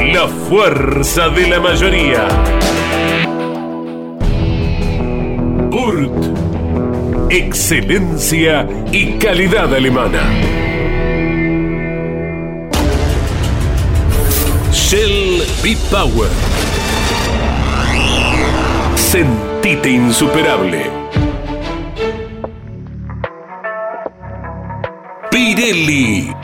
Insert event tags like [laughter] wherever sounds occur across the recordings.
La fuerza de la mayoría. Urt. Excelencia y calidad alemana. Shell B-Power. Sentite insuperable. Pirelli.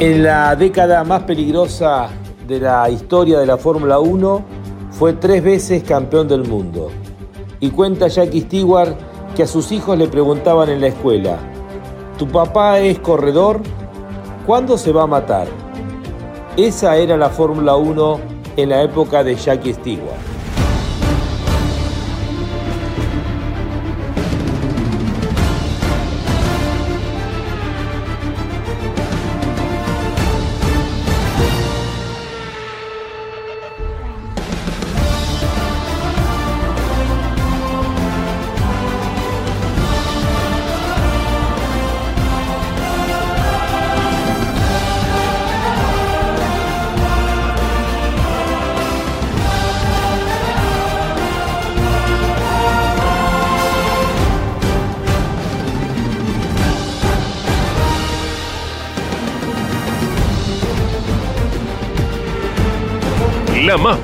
En la década más peligrosa de la historia de la Fórmula 1, fue tres veces campeón del mundo. Y cuenta Jackie Stewart que a sus hijos le preguntaban en la escuela, ¿tu papá es corredor? ¿Cuándo se va a matar? Esa era la Fórmula 1 en la época de Jackie Stewart.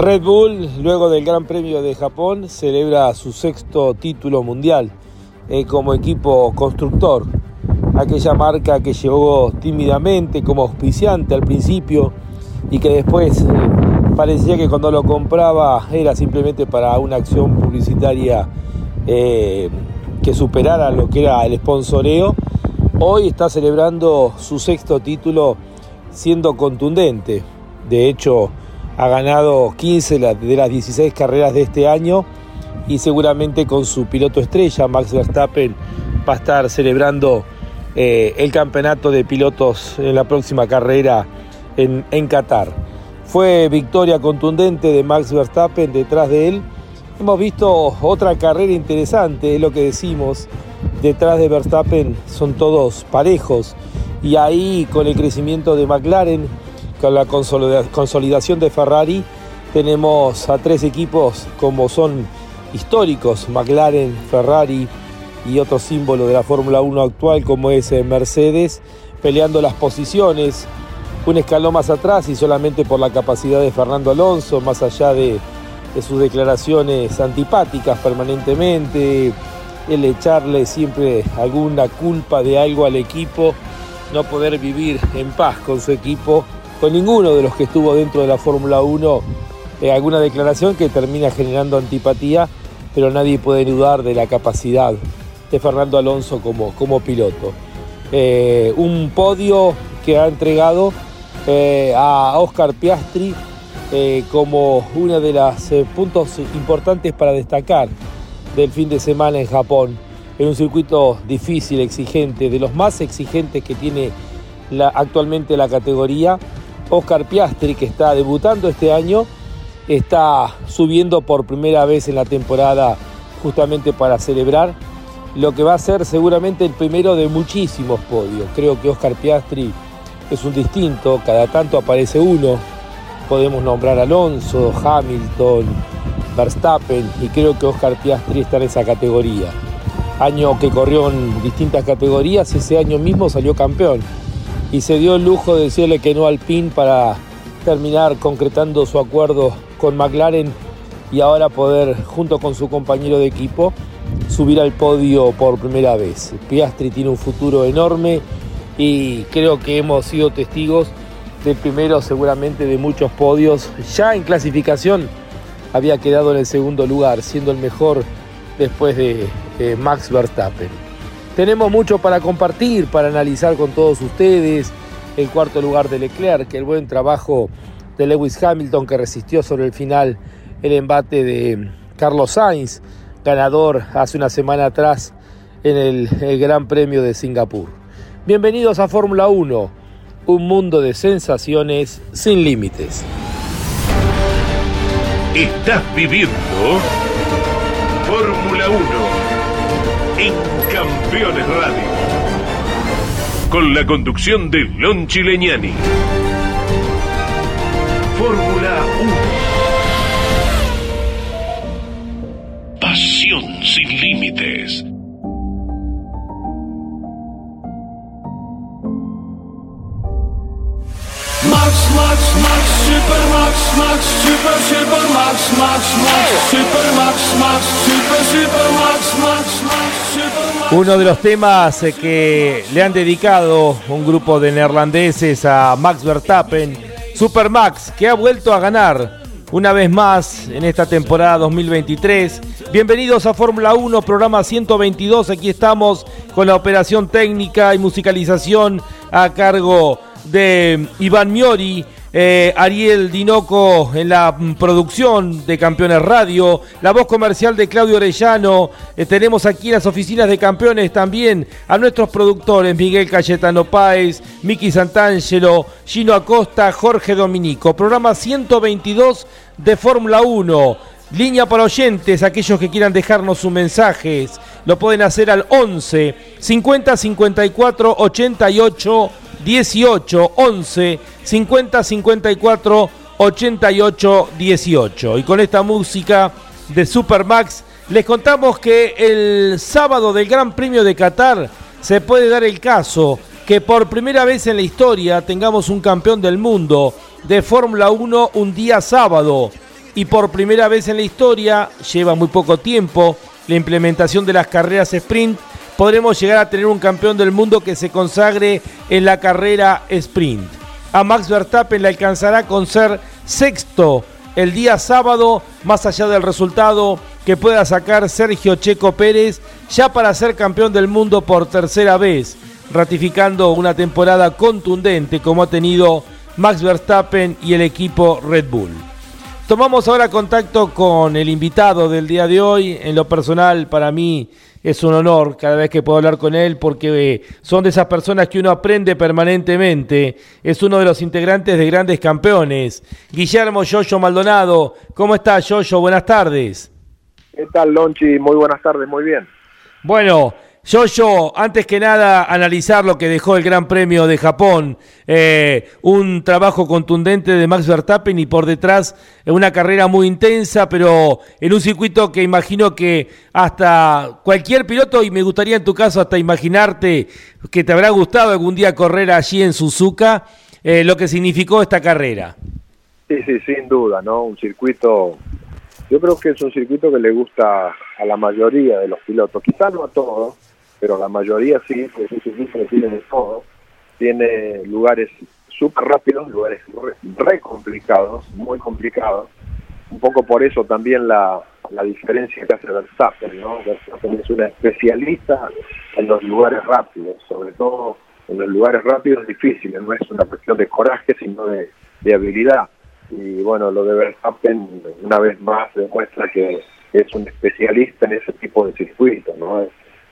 Red Bull, luego del Gran Premio de Japón, celebra su sexto título mundial eh, como equipo constructor. Aquella marca que llegó tímidamente como auspiciante al principio y que después eh, parecía que cuando lo compraba era simplemente para una acción publicitaria eh, que superara lo que era el sponsoreo. Hoy está celebrando su sexto título siendo contundente. De hecho, ha ganado 15 de las 16 carreras de este año y seguramente con su piloto estrella, Max Verstappen, va a estar celebrando eh, el campeonato de pilotos en la próxima carrera en, en Qatar. Fue victoria contundente de Max Verstappen detrás de él. Hemos visto otra carrera interesante, es lo que decimos. Detrás de Verstappen son todos parejos y ahí con el crecimiento de McLaren con la consolidación de Ferrari tenemos a tres equipos como son históricos, McLaren, Ferrari y otro símbolo de la Fórmula 1 actual como es eh, Mercedes, peleando las posiciones, un escalón más atrás y solamente por la capacidad de Fernando Alonso, más allá de, de sus declaraciones antipáticas permanentemente, el echarle siempre alguna culpa de algo al equipo, no poder vivir en paz con su equipo, con ninguno de los que estuvo dentro de la Fórmula 1, eh, alguna declaración que termina generando antipatía, pero nadie puede dudar de la capacidad de Fernando Alonso como, como piloto. Eh, un podio que ha entregado eh, a Oscar Piastri como uno de los puntos importantes para destacar del fin de semana en Japón, en un circuito difícil, exigente, de los más exigentes que tiene actualmente la categoría. Oscar Piastri, que está debutando este año, está subiendo por primera vez en la temporada justamente para celebrar lo que va a ser seguramente el primero de muchísimos podios. Creo que Oscar Piastri es un distinto, cada tanto aparece uno. Podemos nombrar Alonso, Hamilton, Verstappen y creo que Oscar Piastri está en esa categoría. Año que corrió en distintas categorías, ese año mismo salió campeón y se dio el lujo de decirle que no al PIN para terminar concretando su acuerdo con McLaren y ahora poder, junto con su compañero de equipo, subir al podio por primera vez. Piastri tiene un futuro enorme y creo que hemos sido testigos del primero seguramente de muchos podios ya en clasificación había quedado en el segundo lugar, siendo el mejor después de Max Verstappen. Tenemos mucho para compartir, para analizar con todos ustedes. El cuarto lugar de Leclerc, el buen trabajo de Lewis Hamilton que resistió sobre el final el embate de Carlos Sainz, ganador hace una semana atrás en el, Gran Premio de Singapur. Bienvenidos a Fórmula 1, un mundo de sensaciones sin límites. Estás viviendo Campeones Radio. Con la conducción de Lon Chileñani. Fórmula 1. Pasión sin límites. Max, Max, Max, Super Max, Max, Super, Super Max, Max, Max, Super Max, Max, Super, Super Max, Max, Max, Super. Uno de los temas eh, que le han dedicado un grupo de neerlandeses a Max Verstappen, Super Max, que ha vuelto a ganar una vez más en esta temporada 2023. Bienvenidos a Fórmula 1, programa 122. Aquí estamos con la operación técnica y musicalización a cargo de Iván Miori, eh, Ariel Dinoco en la producción de Campeones Radio, la voz comercial de Claudio Orellano, eh, tenemos aquí en las oficinas de Campeones también a nuestros productores Miguel Cayetano Páez, Miki Santangelo, Gino Acosta, Jorge Dominico, programa 122 de Fórmula 1. Línea para oyentes, aquellos que quieran dejarnos sus mensajes, lo pueden hacer al 11 50 54 88 18 11 50 54 88 18. Y con esta música de Supermax les contamos que el sábado del Gran Premio de Qatar se puede dar el caso que por primera vez en la historia tengamos un campeón del mundo de Fórmula 1 un día sábado. Y por primera vez en la historia, lleva muy poco tiempo, la implementación de las carreras sprint podremos llegar a tener un campeón del mundo que se consagre en la carrera sprint. A Max Verstappen le alcanzará con ser sexto el día sábado, más allá del resultado que pueda sacar Sergio Checo Pérez, ya para ser campeón del mundo por tercera vez, ratificando una temporada contundente como ha tenido Max Verstappen y el equipo Red Bull. Tomamos ahora contacto con el invitado del día de hoy. En lo personal, para mí es un honor cada vez que puedo hablar con él porque eh, son de esas personas que uno aprende permanentemente. Es uno de los integrantes de Grandes Campeones. Guillermo Yoyo Maldonado, ¿cómo estás Yoyo? Buenas tardes. ¿Qué tal Lonchi? Muy buenas tardes, muy bien. Bueno, yo, antes que nada, analizar lo que dejó el Gran Premio de Japón. Eh, un trabajo contundente de Max Verstappen y por detrás eh, una carrera muy intensa, pero en un circuito que imagino que hasta cualquier piloto, y me gustaría en tu caso hasta imaginarte que te habrá gustado algún día correr allí en Suzuka, eh, lo que significó esta carrera. Sí, sí, sin duda, ¿no? Un circuito Yo creo que es un circuito que le gusta a la mayoría de los pilotos, quizás no a todos, pero la mayoría sí, porque es un circuito que tiene de todo. Tiene lugares súper rápidos, lugares re, complicados, muy complicados. Un poco por eso también la, la diferencia que hace Verstappen, ¿no? Verstappen es una especialista en los lugares rápidos, sobre todo en los lugares rápidos difíciles, no es una cuestión de coraje, sino de, de habilidad. Y bueno, lo de Verstappen una vez más demuestra que es un especialista en ese tipo de circuitos, ¿no?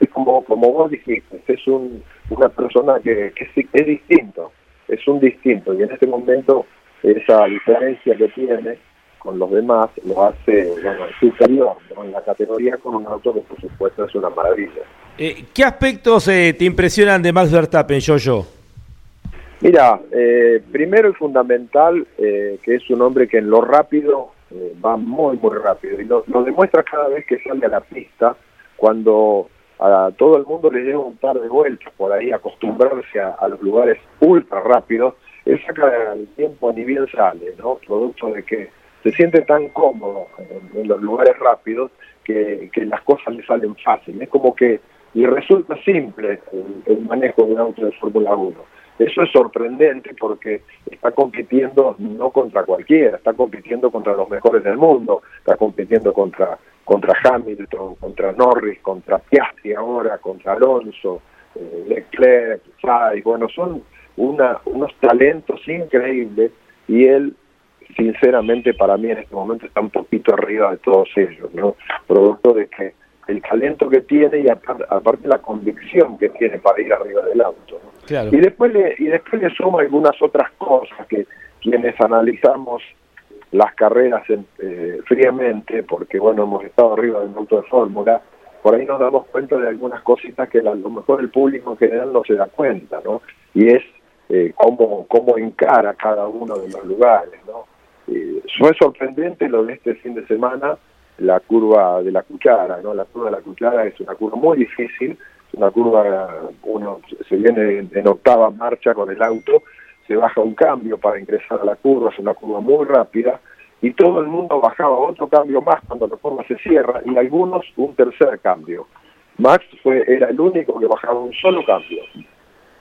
Como, como vos dijiste, es un, una persona que, que es, es distinto, es un distinto, y en este momento esa diferencia que tiene con los demás lo hace bueno, superior en la categoría con un auto que por supuesto es una maravilla. Eh, ¿Qué aspectos eh, te impresionan de Max Verstappen, yo Mira, eh, primero y fundamental que es un hombre que en lo rápido va muy, muy rápido y lo, demuestra cada vez que sale a la pista cuando a todo el mundo le lleva un par de vueltas por ahí acostumbrarse a, los lugares ultra rápidos, él saca el tiempo ni bien sale, ¿no? Producto de que se siente tan cómodo en, los lugares rápidos que, las cosas le salen fácil. Es como que le resulta simple el, manejo de un auto de Fórmula 1. Eso es sorprendente porque está compitiendo no contra cualquiera, está compitiendo contra los mejores del mundo, está compitiendo contra, contra Hamilton, contra Norris, contra Piastri ahora, contra Alonso, eh, Leclerc, Sainz, bueno, son una, unos talentos increíbles y él sinceramente para mí en este momento está un poquito arriba de todos ellos, ¿no? Producto de que el talento que tiene y aparte, la convicción que tiene para ir arriba del auto. Y después le y después le suma algunas otras cosas que quienes analizamos las carreras eh, fríamente, porque bueno, hemos estado arriba del auto de fórmula, por ahí nos damos cuenta de algunas cositas que a lo mejor el público en general no se da cuenta, ¿no? Y es eh, cómo, cómo encara cada uno de los lugares, ¿no? Eh, fue sorprendente lo de este fin de semana, la curva de la cuchara, ¿no? La curva de la cuchara es una curva muy difícil, es una curva, uno se viene en, octava marcha con el auto, se baja un cambio para ingresar a la curva, es una curva muy rápida, y todo el mundo bajaba otro cambio más cuando la curva se cierra, y algunos un tercer cambio. Max fue, era el único que bajaba un solo cambio.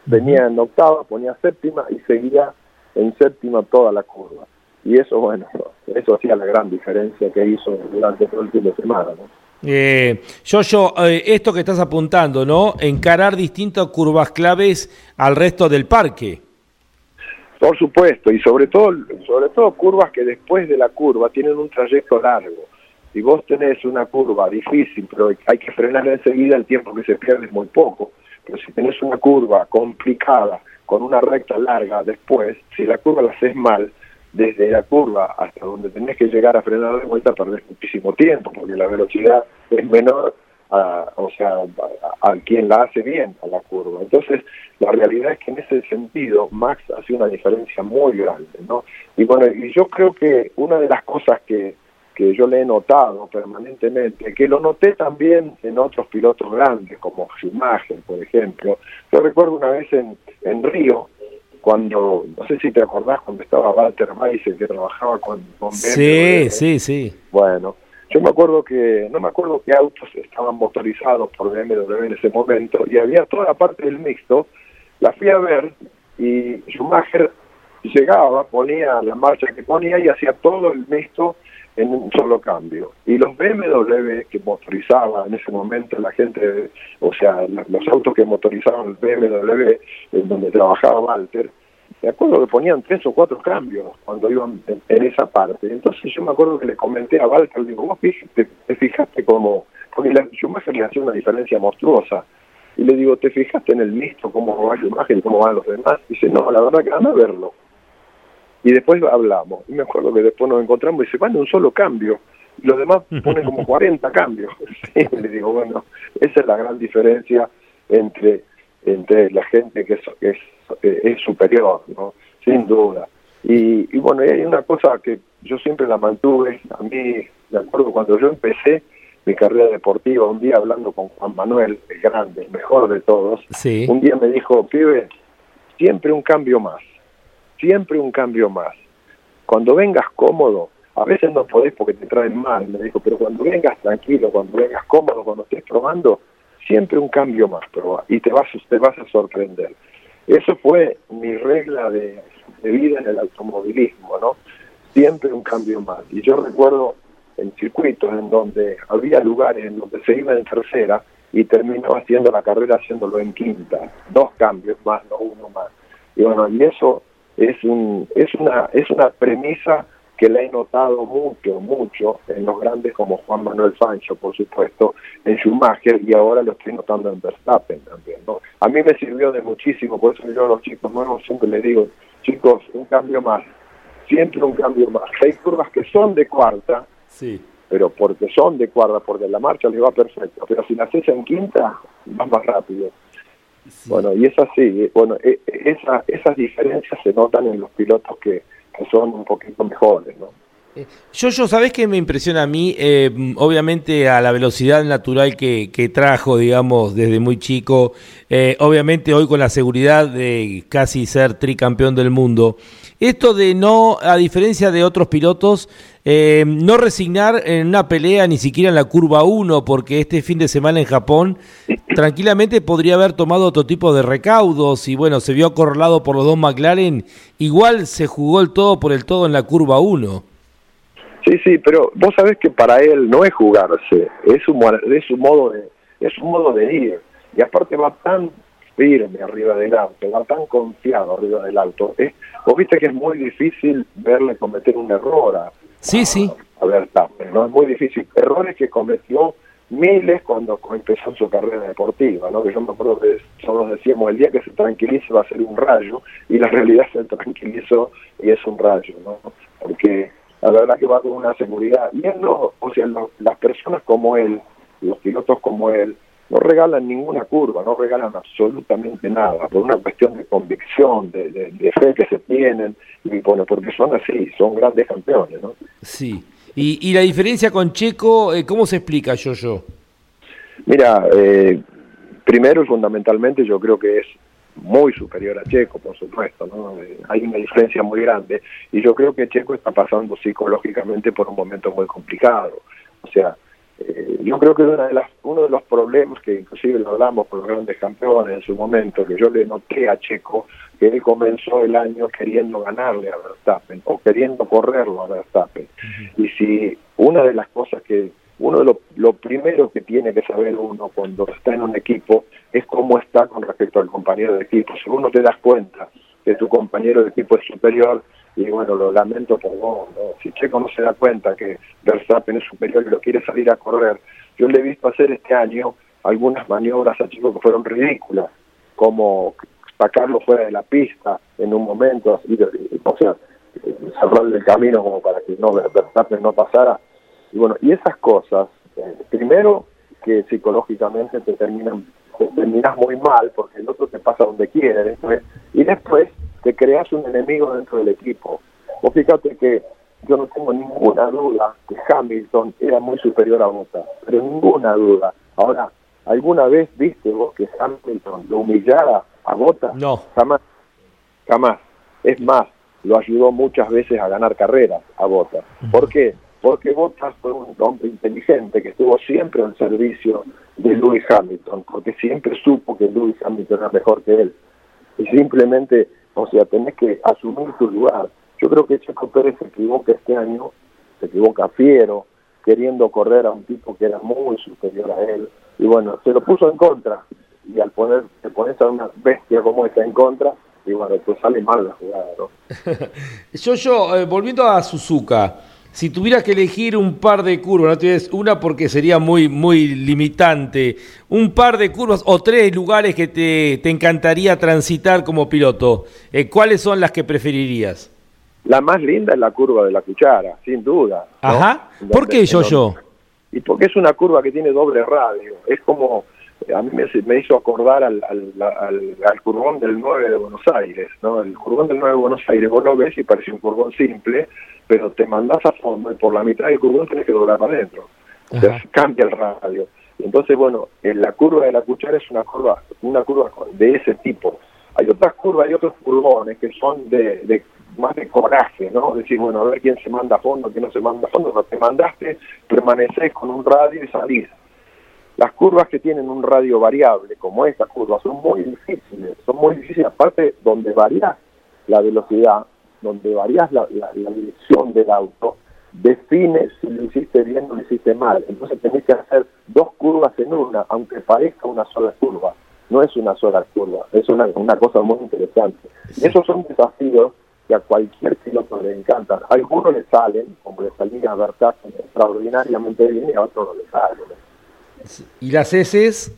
Venía en octava, ponía séptima y seguía en séptima toda la curva y eso, bueno, eso hacía la gran diferencia que hizo durante todo el fin de semana, ¿no? Eh, yo, eh, esto que estás apuntando, ¿no? Encarar distintas curvas claves al resto del parque. Por supuesto, y sobre todo, sobre todo curvas que después de la curva tienen un trayecto largo. Si vos tenés una curva difícil, pero hay que frenar enseguida, el tiempo que se pierde es muy poco. Pero si tenés una curva complicada, con una recta larga después, si la curva la haces mal, desde la curva hasta donde tenés que llegar a frenar de vuelta perdés muchísimo tiempo, porque la velocidad es menor a, o sea, a, quien la hace bien a la curva. Entonces, la realidad es que en ese sentido Max hace una diferencia muy grande, ¿no? Y bueno, y yo creo que una de las cosas que, que yo le he notado permanentemente, que lo noté también en otros pilotos grandes, como Schumacher, por ejemplo. Yo recuerdo una vez en, en Río, cuando, no sé si te acordás, cuando estaba Walter Weiss, que trabajaba con, con Sí, sí, sí. Bueno, yo me acuerdo que, no me acuerdo qué autos estaban motorizados por BMW en ese momento, y había toda la parte del mixto, la fui a ver, y Schumacher llegaba, ponía la marcha que ponía y hacía todo el mixto en un solo cambio. Y los BMW que motorizaban en ese momento la gente, o sea, los autos que motorizaban el BMW, en donde trabajaba Walter, me acuerdo que ponían tres o cuatro cambios cuando iban en, esa parte. Entonces yo me acuerdo que le comenté a Walter, le digo, vos te, te fijaste como, porque la Schumacher le hacía una diferencia monstruosa. Y le digo, ¿te fijaste en el mixto, cómo va Schumacher y cómo van los demás? Y dice, no, la verdad que a verlo. Y después hablamos. Y me acuerdo que después nos encontramos y se van un solo cambio. Y los demás [laughs] ponen como 40 cambios. [laughs] y le digo, bueno, esa es la gran diferencia entre, entre la gente que es, es, es superior, ¿no? Sin duda. Y, y bueno, y hay una cosa que yo siempre la mantuve. A mí, de acuerdo, cuando yo empecé mi carrera deportiva, un día hablando con Juan Manuel, el grande, el mejor de todos, un día me dijo, pibe, siempre un cambio más siempre un cambio más. Cuando vengas cómodo, a veces no podés porque te traen mal. Me dijo, pero cuando vengas tranquilo, cuando vengas cómodo, cuando estés probando, siempre un cambio más, pero y te vas, te vas a sorprender. Eso fue mi regla de, vida en el automovilismo, ¿no? Siempre un cambio más. Y yo recuerdo en circuitos en donde había lugares en donde se iba en tercera y terminó haciendo la carrera haciéndolo en quinta, dos cambios más, no uno más. Y bueno, y eso es un es una es una premisa que le he notado mucho, mucho en los grandes como Juan Manuel Fancho, por supuesto, en Schumacher y ahora lo estoy notando en Verstappen también. ¿no? A mí me sirvió de muchísimo, por eso yo a los chicos nuevos siempre les digo, chicos, un cambio más, siempre un cambio más. Hay curvas que son de cuarta, sí. pero porque son de cuarta, porque la marcha les va perfecto, pero si la haces en quinta, vas más rápido. Bueno, y es así, bueno, e, e, esa, esas diferencias se notan en los pilotos que que son un poquito mejores, ¿no? Eh, yo, yo, ¿sabés qué me impresiona a mí? Eh, obviamente a la velocidad natural que, que trajo, digamos, desde muy chico, eh, obviamente hoy con la seguridad de casi ser tricampeón del mundo. Esto de no, a diferencia de otros pilotos, eh, no resignar en una pelea ni siquiera en la curva 1, porque este fin de semana en Japón tranquilamente podría haber tomado otro tipo de recaudos y bueno, se vio acorralado por los dos McLaren, igual se jugó el todo por el todo en la curva 1. Sí, sí, pero vos sabés que para él no es jugarse, es un, es modo de es un modo de ir y aparte va tan firme arriba del auto, va tan confiado arriba del auto. Vos viste que es muy difícil verle cometer un error a, sí, sí. a Verstappen, ¿no? Es muy difícil. Errores que cometió miles cuando empezó su carrera deportiva, ¿no? Que yo me acuerdo que nosotros decíamos, el día que se tranquilice va a ser un rayo, y la realidad se tranquilizó y es un rayo, ¿no? Porque la verdad que va con una seguridad. Y él o sea, las personas como él, los pilotos como él, no regalan ninguna curva, no regalan absolutamente nada, por una cuestión de convicción, de, de, fe que se tienen, y bueno, porque son así, son grandes campeones, ¿no? Sí. ¿Y, y la diferencia con Checo, eh, cómo se explica, yo yo? Mira, eh, primero y fundamentalmente yo creo que es muy superior a Checo, por supuesto, ¿no? Eh, hay una diferencia muy grande, y yo creo que Checo está pasando psicológicamente por un momento muy complicado, o sea, eh, yo creo que una de las, uno de los problemas que inclusive lo hablamos con los grandes campeones en su momento, que yo le noté a Checo, que él comenzó el año queriendo ganarle a Verstappen o queriendo correrlo a Verstappen. Y si una de las cosas que, uno de lo, lo primero que tiene que saber uno cuando está en un equipo es cómo está con respecto al compañero de equipo. Si uno te das cuenta que tu compañero de equipo es superior, y bueno, lo lamento por vos, si Checo no se da cuenta que Verstappen es superior y lo quiere salir a correr, yo le he visto hacer este año algunas maniobras a Checo que fueron ridículas, como sacarlo fuera de la pista en un momento, o sea, cerrarle el camino como para que no Verstappen no pasara. Y bueno, y esas cosas, eh, primero que psicológicamente te terminan te terminas muy mal porque el otro te pasa donde quiere después, y después te creas un enemigo dentro del equipo. Vos fíjate que yo no tengo ninguna duda que Hamilton era muy superior a Bottas, pero ninguna duda. Ahora, ¿alguna vez viste vos que Hamilton lo humillara a Bottas? No. Jamás. Jamás. Es más, lo ayudó muchas veces a ganar carreras a Bottas. ¿Por qué? Porque Bottas fue un hombre inteligente que estuvo siempre al servicio de Lewis Hamilton, porque siempre supo que Lewis Hamilton era mejor que él. Y simplemente o sea, tenés que asumir tu lugar. Yo creo que Checo Pérez se equivoca este año, se equivoca fiero, queriendo correr a un tipo que era muy superior a él. Y bueno, se lo puso en contra. Y al poner, te pones a una bestia como esta en contra, y bueno, pues sale mal la jugada, ¿no? [laughs] yo, yo, eh, volviendo a Suzuka, si tuvieras que elegir un par de curvas, no tienes una porque sería muy, muy limitante, un par de curvas o tres lugares que te, te encantaría transitar como piloto, eh, ¿cuáles son las que preferirías? La más linda es la curva de la cuchara, sin duda. Ajá. ¿Por qué yo, yo? Y porque es una curva que tiene doble radio. Es como a mí me, hizo acordar al, al, al, curvón del 9 de Buenos Aires, ¿no? El curvón del 9 de Buenos Aires, vos lo ves y parece un curvón simple, pero te mandás a fondo y por la mitad del curvón tenés que doblar para adentro. Entonces cambia el radio. Entonces, bueno, en la curva de la cuchara es una curva, una curva de ese tipo. Hay otras curvas, hay otros curvones que son de, más de coraje, ¿no? Decir, bueno, a ver quién se manda a fondo, quién no se manda a fondo, no te mandaste, permaneces con un radio y salís. Las curvas que tienen un radio variable, como esta curva, son muy difíciles, son muy difíciles, aparte donde varías la velocidad, donde varías la, dirección del auto, define si lo hiciste bien o lo hiciste mal. Entonces tenés que hacer dos curvas en una, aunque parezca una sola curva. No es una sola curva, es una, una cosa muy interesante. Y esos son desafíos que a cualquier piloto le encantan. A algunos le salen, como le salía a Bertasen extraordinariamente bien, y a otros no le salen. ¿Y las heces?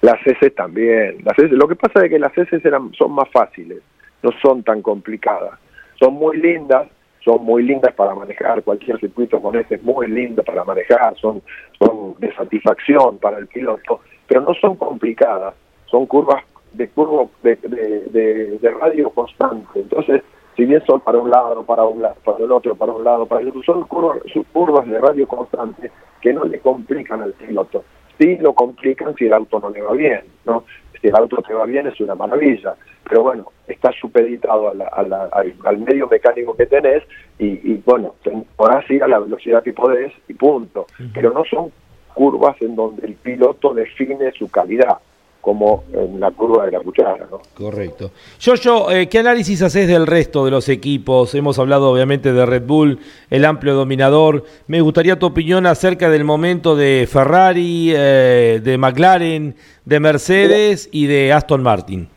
Las heces también. Las lo que pasa es que las heces eran, son más fáciles, no son tan complicadas. Son muy lindas, son muy lindas para manejar, cualquier circuito con heces es muy lindo para manejar, son, son de satisfacción para el piloto, pero no son complicadas, son curvas de curvo de, de, radio constante. Entonces, si bien son para un lado, para un lado, para el otro, para un lado, para el otro, son curvas, son curvas de radio constante que no le complican al piloto. Sí lo complican si el auto no le va bien, ¿no? Si el auto te va bien es una maravilla, pero bueno, está supeditado al, medio mecánico que tenés y, bueno, podrás ir a la velocidad que podés y punto. Pero no son curvas en donde el piloto define su calidad como en la curva de la cuchara. ¿no? Correcto. Yo, yo, eh, ¿qué análisis haces del resto de los equipos? Hemos hablado obviamente de Red Bull, el amplio dominador. Me gustaría tu opinión acerca del momento de Ferrari, eh, de McLaren, de Mercedes y de Aston Martin.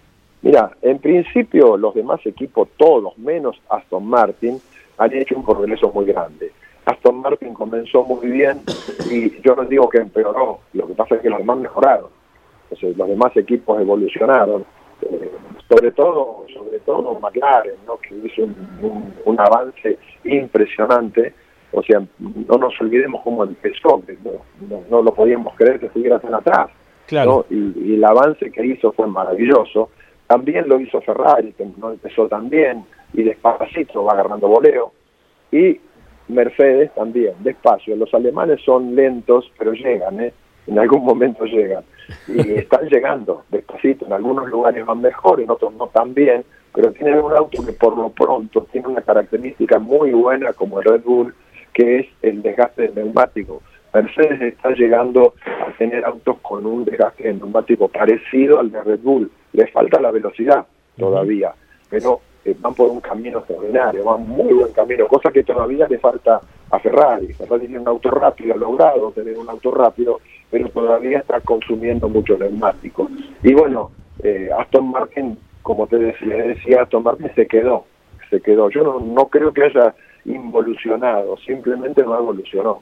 Mira, en principio los demás equipos, todos menos Aston Martin, han hecho un progreso muy grande. Aston Martin comenzó muy bien y yo no digo que empeoró, lo que pasa es que los demás mejoraron los demás equipos evolucionaron, eh, sobre todo sobre todo McLaren, ¿no? que hizo un, avance impresionante, o sea, no nos olvidemos cómo empezó, no, no, lo podíamos creer que siguiera tan atrás, claro. y, el avance que hizo fue maravilloso, también lo hizo Ferrari, que no empezó tan bien, y despacito va agarrando voleo, y Mercedes también, despacio, los alemanes son lentos, pero llegan, ¿eh? En algún momento llegan. Y [laughs] están llegando despacito, en algunos lugares van mejor, en otros no tan bien, pero tienen un auto que por lo pronto tiene una característica muy buena como el Red Bull, que es el desgaste de neumático. Mercedes está llegando a tener autos con un desgaste de neumático parecido al de Red Bull. Le falta la velocidad todavía, pero eh, van por un camino extraordinario, van muy buen camino, cosa que todavía le falta a Ferrari. Ferrari tiene un auto rápido, ha logrado tener un auto rápido, pero todavía está consumiendo mucho neumático. Y bueno, eh, Aston Martin, como te decía, Aston Martin se quedó, se quedó. Yo no, no creo que haya involucionado, simplemente no evolucionó.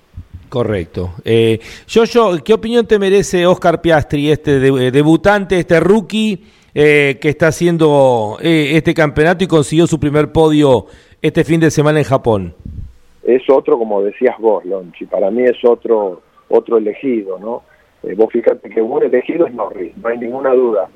Correcto. Eh, yo, ¿qué opinión te merece Oscar Piastri, este debutante, este rookie eh, que está haciendo eh, este campeonato y consiguió su primer podio este fin de semana en Japón? Es otro, como decías vos, Lonchi, para mí es otro otro elegido, ¿no? Eh, vos fíjate que un elegido es Norris, no hay ninguna duda.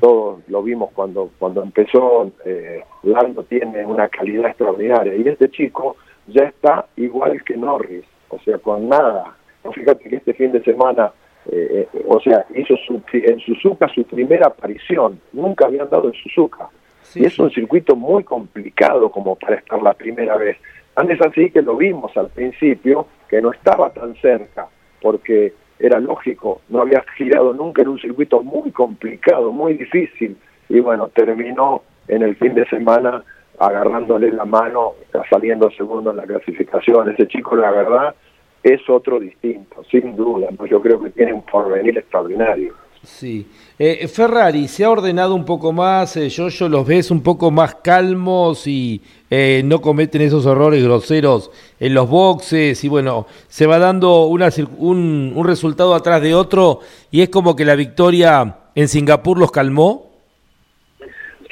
Todos lo vimos cuando cuando empezó, eh, Lando tiene una calidad extraordinaria y este chico ya está igual que Norris, o sea, con nada. fíjate que este fin de semana, eh, eh, o sea, hizo su, en Suzuka su primera aparición, nunca habían dado en Suzuka. y es un circuito muy complicado como para estar la primera vez. Antes así que lo vimos al principio, que no estaba tan cerca porque era lógico, no había girado nunca en un circuito muy complicado, muy difícil, y bueno, terminó en el fin de semana agarrándole la mano, saliendo segundo en la clasificación. Ese chico, la verdad, es otro distinto, sin duda. Yo creo que tiene un porvenir extraordinario. Sí. Eh, Ferrari, ¿se ha ordenado un poco más? Eh, yo, yo los ves un poco más calmos y eh, no cometen esos errores groseros en los boxes y bueno, se va dando una, un, un resultado atrás de otro y es como que la victoria en Singapur los calmó.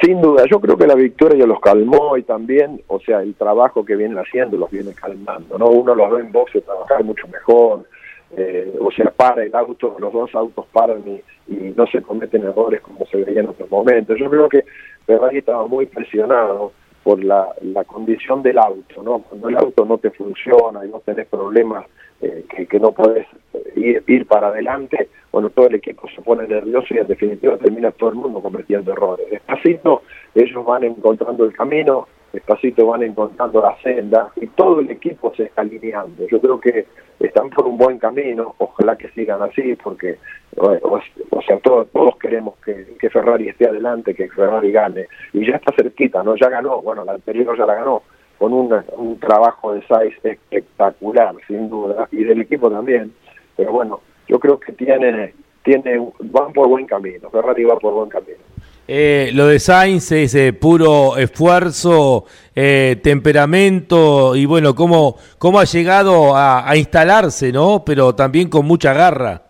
Sin duda, yo creo que la victoria los calmó y también, o sea, el trabajo que vienen haciendo los viene calmando, ¿no? Uno los ve en boxe trabajar mucho mejor, eh, o sea, para el auto, los dos autos paran y, no se cometen errores como se veía en otros momentos. Yo creo que Ferrari estaba muy presionado por la, condición del auto, ¿no? Cuando el auto no te funciona y no tenés problemas eh, que, no podés ir, ir, para adelante, bueno, todo el equipo se pone nervioso y en definitiva termina todo el mundo cometiendo errores. Despacito ellos van encontrando el camino, despacito van encontrando la senda y todo el equipo se está alineando. Yo creo que están por un buen camino, ojalá que sigan así, porque o, sea, todos, todos queremos que, Ferrari esté adelante, que Ferrari gane, y ya está cerquita, ¿no? Ya ganó, bueno, la anterior ya la ganó, con un, un trabajo de size espectacular, sin duda, y del equipo también, pero bueno, yo creo que tiene, tiene, van por buen camino, Ferrari va por buen camino. Eh, lo de Sainz es eh, puro esfuerzo, eh, temperamento y bueno, cómo, cómo ha llegado a, instalarse, ¿no? Pero también con mucha garra.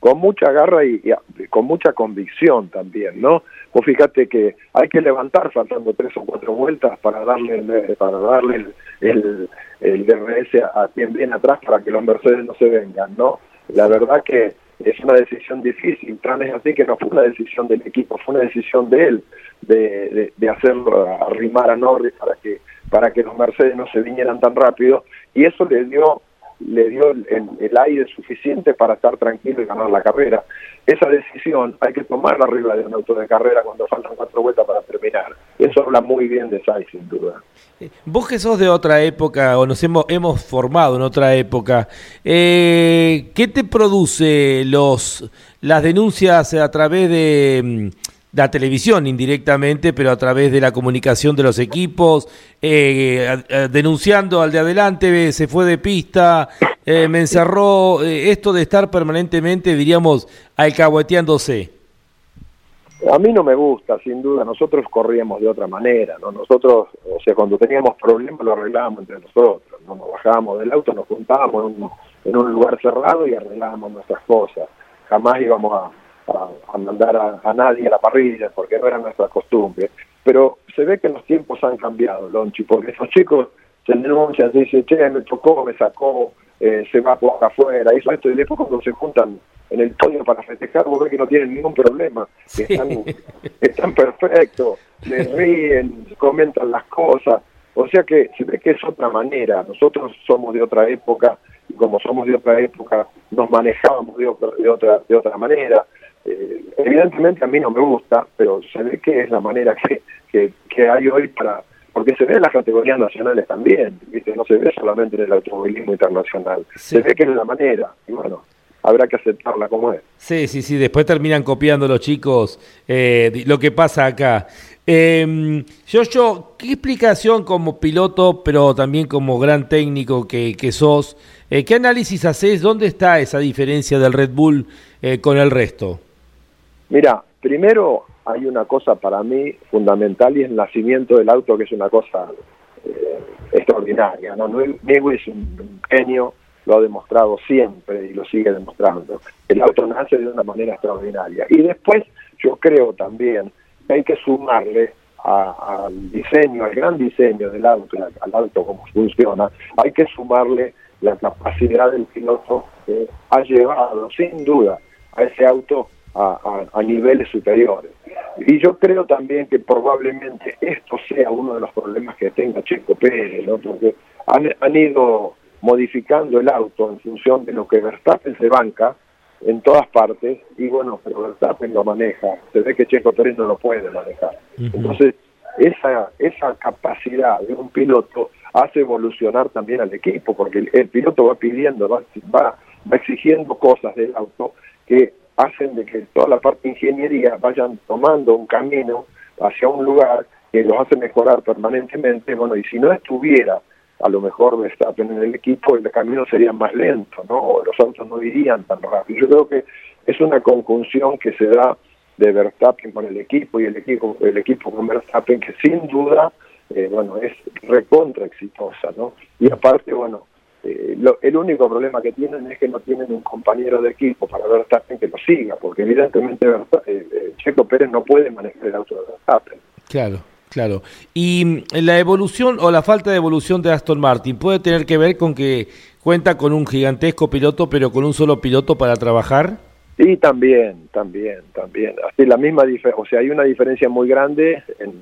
Con mucha garra y, con mucha convicción también, ¿no? Vos fíjate que hay que levantar faltando tres o cuatro vueltas para darle el, para darle el, el, DRS a quien viene atrás para que los Mercedes no se vengan, ¿no? La verdad que es una decisión difícil, tan es así que no fue una decisión del equipo, fue una decisión de él, de, de, hacerlo arrimar a Norris para que, para que los Mercedes no se vinieran tan rápido, y eso le dio le dio el, aire suficiente para estar tranquilo y ganar la carrera. Esa decisión hay que tomarla arriba de un auto de carrera cuando faltan cuatro vueltas para terminar. Eso habla muy bien de Sainz, sin duda. Eh, vos que sos de otra época, o nos hemos, hemos formado en otra época, eh, ¿qué te produce los las denuncias a través de mm, la televisión indirectamente, pero a través de la comunicación de los equipos, eh, denunciando al de adelante, se fue de pista, eh, me encerró, eh, esto de estar permanentemente, diríamos, alcahueteándose. A mí no me gusta, sin duda, nosotros corríamos de otra manera, ¿no? Nosotros, o sea, cuando teníamos problemas lo arreglábamos entre nosotros, ¿no? Nos bajábamos del auto, nos juntábamos en un, lugar cerrado y arreglábamos nuestras cosas. Jamás íbamos a a, mandar a, nadie a la parrilla, porque no era nuestra costumbre. Pero se ve que los tiempos han cambiado, Lonchi, porque esos chicos se denuncian, se dicen, che, me tocó, me sacó, eh, se va por afuera, eso, esto, y después cuando se juntan en el podio para festejar, vos ves que no tienen ningún problema, están, están perfectos, les [laughs] ríen, comentan las cosas, o sea que se ve que es otra manera, nosotros somos de otra época, y como somos de otra época, nos manejábamos de otra, de otra manera, eh, evidentemente a mí no me gusta, pero se ve que es la manera que, que, hay hoy para, porque se ve en las categorías nacionales también, ¿viste? no se ve solamente en el automovilismo internacional, se ve que es la manera, y bueno, habrá que aceptarla como es. Sí, sí, sí, después terminan copiando los chicos eh, lo que pasa acá. Eh, yo, ¿qué explicación como piloto, pero también como gran técnico que, que sos, eh, qué análisis haces? ¿Dónde está esa diferencia del Red Bull eh, con el resto? Mira, primero hay una cosa para mí fundamental y es el nacimiento del auto, que es una cosa eh, extraordinaria. ¿no? es un genio, lo ha demostrado siempre y lo sigue demostrando. El auto nace de una manera extraordinaria. Y después yo creo también que hay que sumarle al diseño, al gran diseño del auto, al auto como funciona, hay que sumarle la capacidad del piloto que ha llevado sin duda a ese auto a, niveles superiores. Y yo creo también que probablemente esto sea uno de los problemas que tenga Checo Pérez, ¿no? porque han, ido modificando el auto en función de lo que Verstappen se banca en todas partes, y bueno, pero Verstappen lo maneja, se ve que Checo Pérez no lo puede manejar. Entonces, esa, esa capacidad de un piloto hace evolucionar también al equipo, porque el, piloto va pidiendo, va, va, va exigiendo cosas del auto que hacen de que toda la parte de ingeniería vayan tomando un camino hacia un lugar que los hace mejorar permanentemente, bueno, y si no estuviera a lo mejor Verstappen en el equipo, el camino sería más lento, ¿no? los autos no irían tan rápido. Yo creo que es una conjunción que se da de Verstappen con el equipo y el equipo, el equipo con Verstappen que sin duda, eh, bueno, es recontra exitosa, ¿no? Y aparte, bueno, eh, el único problema que tienen es que no tienen un compañero de equipo para Verstappen que lo siga, porque evidentemente eh, eh, Checo Pérez no puede manejar el auto de Verstappen. Claro. Claro. ¿Y mm, la evolución o la falta de evolución de Aston Martin puede tener que ver con que cuenta con un gigantesco piloto, pero con un solo piloto para trabajar? Sí, también, también, también. Así la misma o sea, hay una diferencia muy grande en,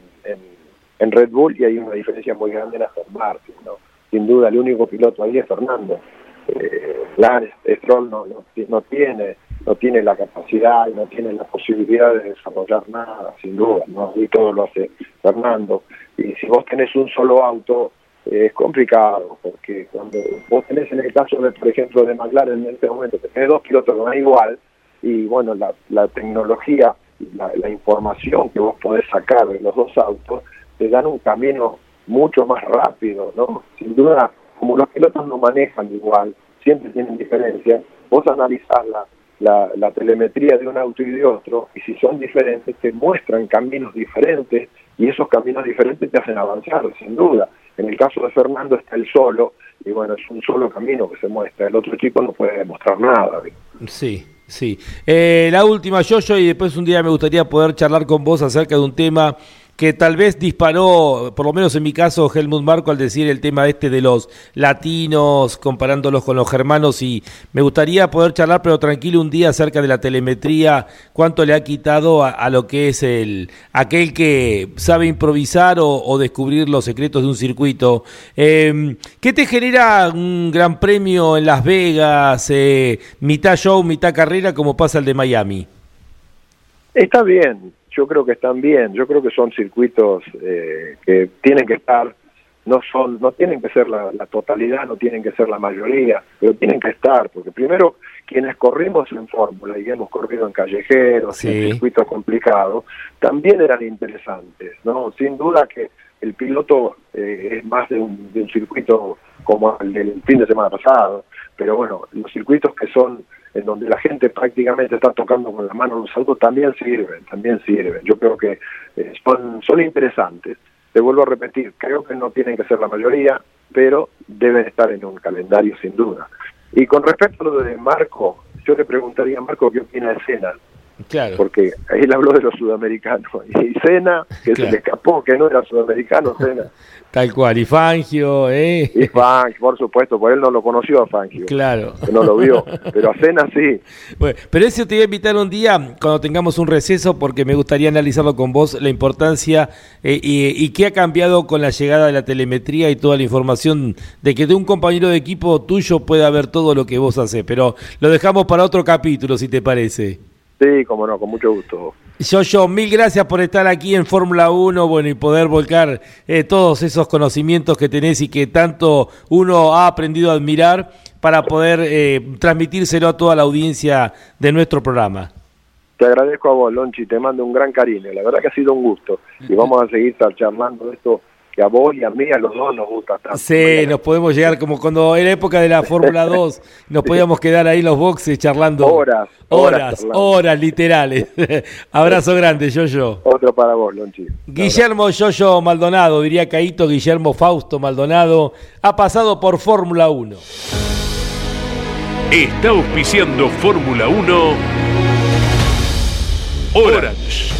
en Red Bull y hay una diferencia muy grande en Aston Martin, ¿no? Sin duda el único piloto ahí es Fernando. Eh, Lance Stroll no, no, tiene no tiene la capacidad y no tiene la posibilidad de desarrollar nada, sin duda, ¿no? y todo lo hace Fernando. Y si vos tenés un solo auto, eh, es complicado, porque cuando vos tenés en el caso, de, por ejemplo, de McLaren en este momento, tenés dos pilotos que van igual, y bueno, la, la tecnología, la, la información que vos podés sacar de los dos autos, te dan un camino mucho más rápido, ¿no? Sin duda, como los pilotos no manejan igual, siempre tienen diferencias, vos analizás la, la, la, telemetría de un auto y de otro, y si son diferentes, te muestran caminos diferentes, y esos caminos diferentes te hacen avanzar, sin duda. En el caso de Fernando está el solo, y bueno, es un solo camino que se muestra, el otro chico no puede demostrar nada. Sí, sí. Eh, la última, yo, y después un día me gustaría poder charlar con vos acerca de un tema que tal vez disparó, por lo menos en mi caso, Helmut Marco al decir el tema este de los latinos, comparándolos con los germanos, y me gustaría poder charlar, pero tranquilo, un día acerca de la telemetría, cuánto le ha quitado a, lo que es el aquel que sabe improvisar o, descubrir los secretos de un circuito. Eh, ¿Qué te genera un gran premio en Las Vegas, eh, mitad show, mitad carrera, como pasa el de Miami? Está bien, yo creo que están bien, yo creo que son circuitos eh, que tienen que estar, no son, no tienen que ser la, totalidad, no tienen que ser la mayoría, pero tienen que estar, porque primero quienes corrimos en fórmula y hemos corrido en callejeros, en circuitos complicados, también eran interesantes, ¿no? Sin duda que el piloto eh, es más de un, de un circuito como el del fin de semana pasado, pero bueno, los circuitos que son en donde la gente prácticamente está tocando con la mano los autos, también sirven, también sirven. Yo creo que eh, son, son interesantes. Te vuelvo a repetir, creo que no tienen que ser la mayoría, pero deben estar en un calendario sin duda. Y con respecto a lo de Marco, yo le preguntaría a Marco qué opina de Cena. Claro. Porque él habló de los sudamericanos. [laughs] Y Cena, que se le escapó, que no era sudamericano, Cena. [laughs] Tal cual, y Fangio, ¿eh? Y Fangio, por supuesto, por él no lo conoció a Fangio. Claro. No lo vio, pero a Cena sí. [laughs] Bueno, pero eso te voy a invitar un día, cuando tengamos un receso, porque me gustaría analizarlo con vos, la importancia eh, y, y qué ha cambiado con la llegada de la telemetría y toda la información de que de un compañero de equipo tuyo pueda ver todo lo que vos haces. Pero lo dejamos para otro capítulo, si te parece. Sí, como no, con mucho gusto. Yo, yo, mil gracias por estar aquí en Fórmula 1, bueno, y poder volcar eh, todos esos conocimientos que tenés y que tanto uno ha aprendido a admirar para poder eh, transmitírselo a toda la audiencia de nuestro programa. Te agradezco a vos, Lonchi, te mando un gran cariño, la verdad que ha sido un gusto y vamos a seguir charlando de esto que a vos y a mí, a los dos nos gusta tanto. Sí, nos podemos llegar como cuando en la época de la Fórmula 2 [laughs] nos podíamos quedar ahí en los boxes charlando. Horas. Horas, horas, literales. [laughs] Abrazo grande, Yoyo. Otro para vos, Lonchi. Guillermo Yoyo Maldonado, diría Caíto, Guillermo Fausto Maldonado, ha pasado por Fórmula 1. Está auspiciando Fórmula 1 Orange.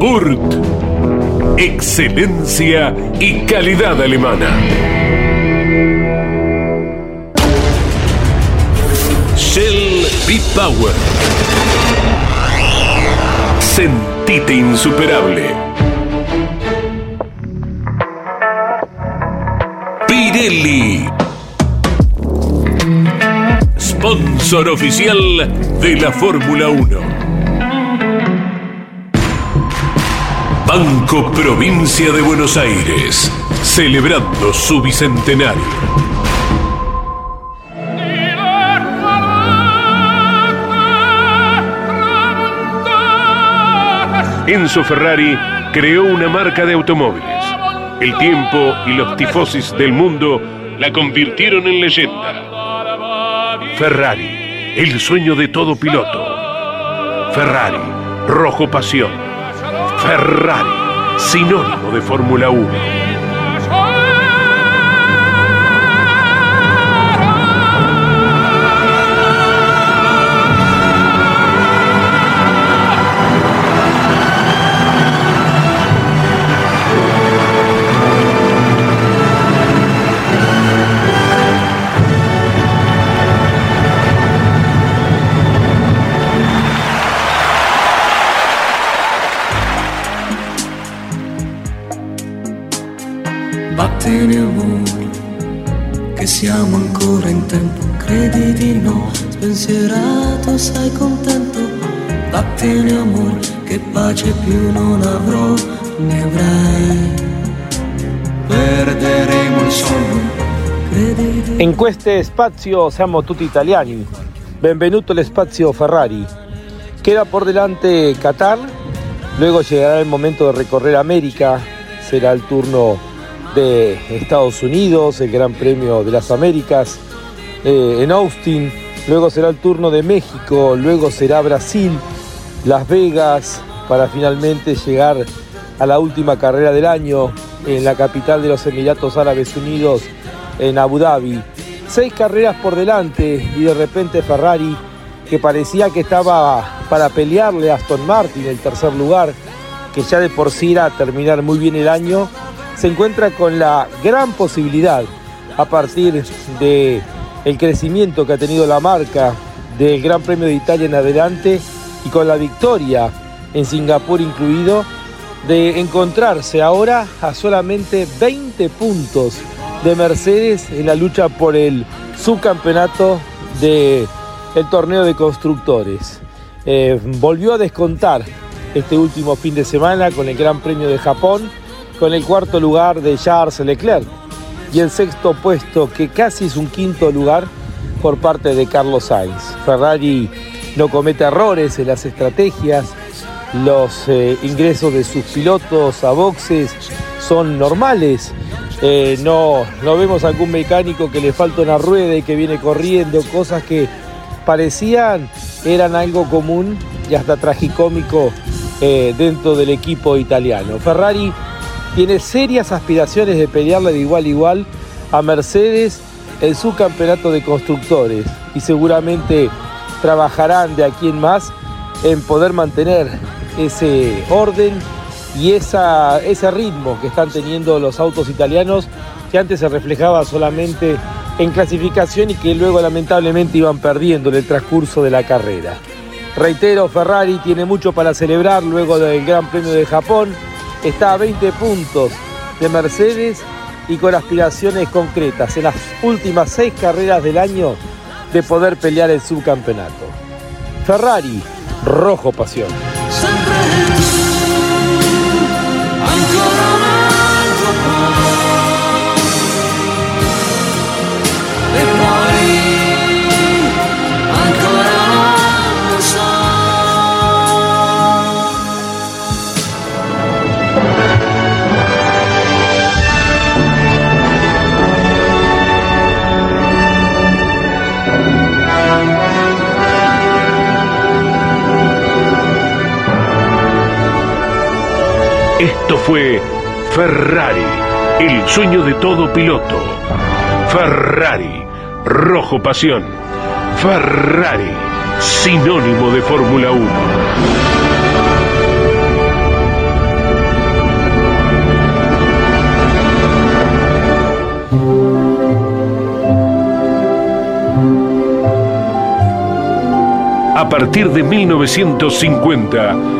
Burt. Excelencia y calidad alemana. Shell B-Power. Sentite insuperable. Pirelli. Sponsor oficial de la Fórmula 1. Banco Provincia de Buenos Aires, celebrando su bicentenario. Enzo Ferrari creó una marca de automóviles. El tiempo y los tifosis del mundo la convirtieron en leyenda. Ferrari, el sueño de todo piloto. Ferrari, rojo pasión. Ferrari, sinónimo de Fórmula 1. Vattene amore, che siamo ancora in tempo, credi di no, spensierato, sei contento, vattene amore, che pace più non avrò, ne avrai, perderemo il sonno. In questo spazio siamo tutti italiani. Benvenuto al spazio Ferrari. Queda por delante Qatar, luego llegará el momento de recorrer América, será el turno de Estados Unidos, el Gran Premio de las Américas eh, en Austin, luego será el turno de México, luego será Brasil, Las Vegas, para finalmente llegar a la última carrera del año en la capital de los Emiratos Árabes Unidos, en Abu Dhabi. Seis carreras por delante y de repente Ferrari, que parecía que estaba para pelearle a Aston Martin el tercer lugar, que ya de por sí era terminar muy bien el año, se encuentra con la gran posibilidad a partir de el crecimiento que ha tenido la marca del Gran Premio de Italia en adelante y con la victoria en Singapur incluido, de encontrarse ahora a solamente 20 puntos de Mercedes en la lucha por el subcampeonato del el torneo de constructores. Eh, volvió a descontar este último fin de semana con el Gran Premio de Japón, con el cuarto lugar de Charles Leclerc y el sexto puesto, que casi es un quinto lugar, por parte de Carlos Sainz. Ferrari no comete errores en las estrategias, los eh, ingresos de sus pilotos a boxes son normales. Eh, no, no vemos algún mecánico que le falta una rueda y que viene corriendo, cosas que parecían eran algo común y hasta tragicómico eh, dentro del equipo italiano. Ferrari tiene serias aspiraciones de pelearle de igual a igual a Mercedes en su campeonato de constructores y seguramente trabajarán de aquí en más en poder mantener ese orden y ese ritmo que están teniendo los autos italianos que antes se reflejaba solamente en clasificación y que luego lamentablemente iban perdiendo en el transcurso de la carrera. Reitero, Ferrari tiene mucho para celebrar luego del Gran Premio de Japón, está a 20 puntos de Mercedes y con aspiraciones concretas en las últimas seis carreras del año de poder pelear el subcampeonato. Ferrari, rojo pasión. Esto fue Ferrari, el sueño de todo piloto. Ferrari, rojo pasión. Ferrari, sinónimo de Fórmula 1. A partir de 1950,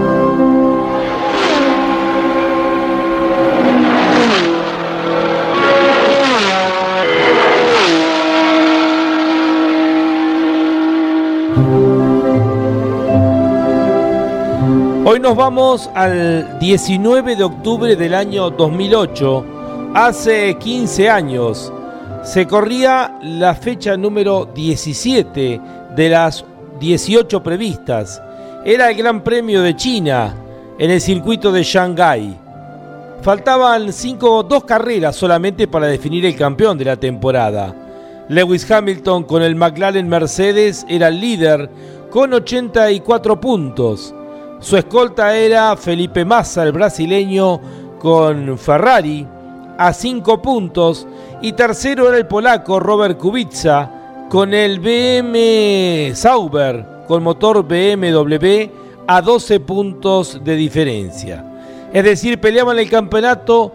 Hoy nos vamos al 19 de octubre del año 2008, hace 15 años. Se corría la fecha número 17 de las 18 previstas. Era el Gran Premio de China en el circuito de Shanghái. Faltaban cinco, dos carreras solamente para definir el campeón de la temporada. Lewis Hamilton con el McLaren Mercedes era el líder con 84 puntos. Su escolta era Felipe Massa, el brasileño, con Ferrari a 5 puntos. Y tercero era el polaco Robert Kubica con el BM Sauber con motor BMW a 12 puntos de diferencia. Es decir, peleaban el campeonato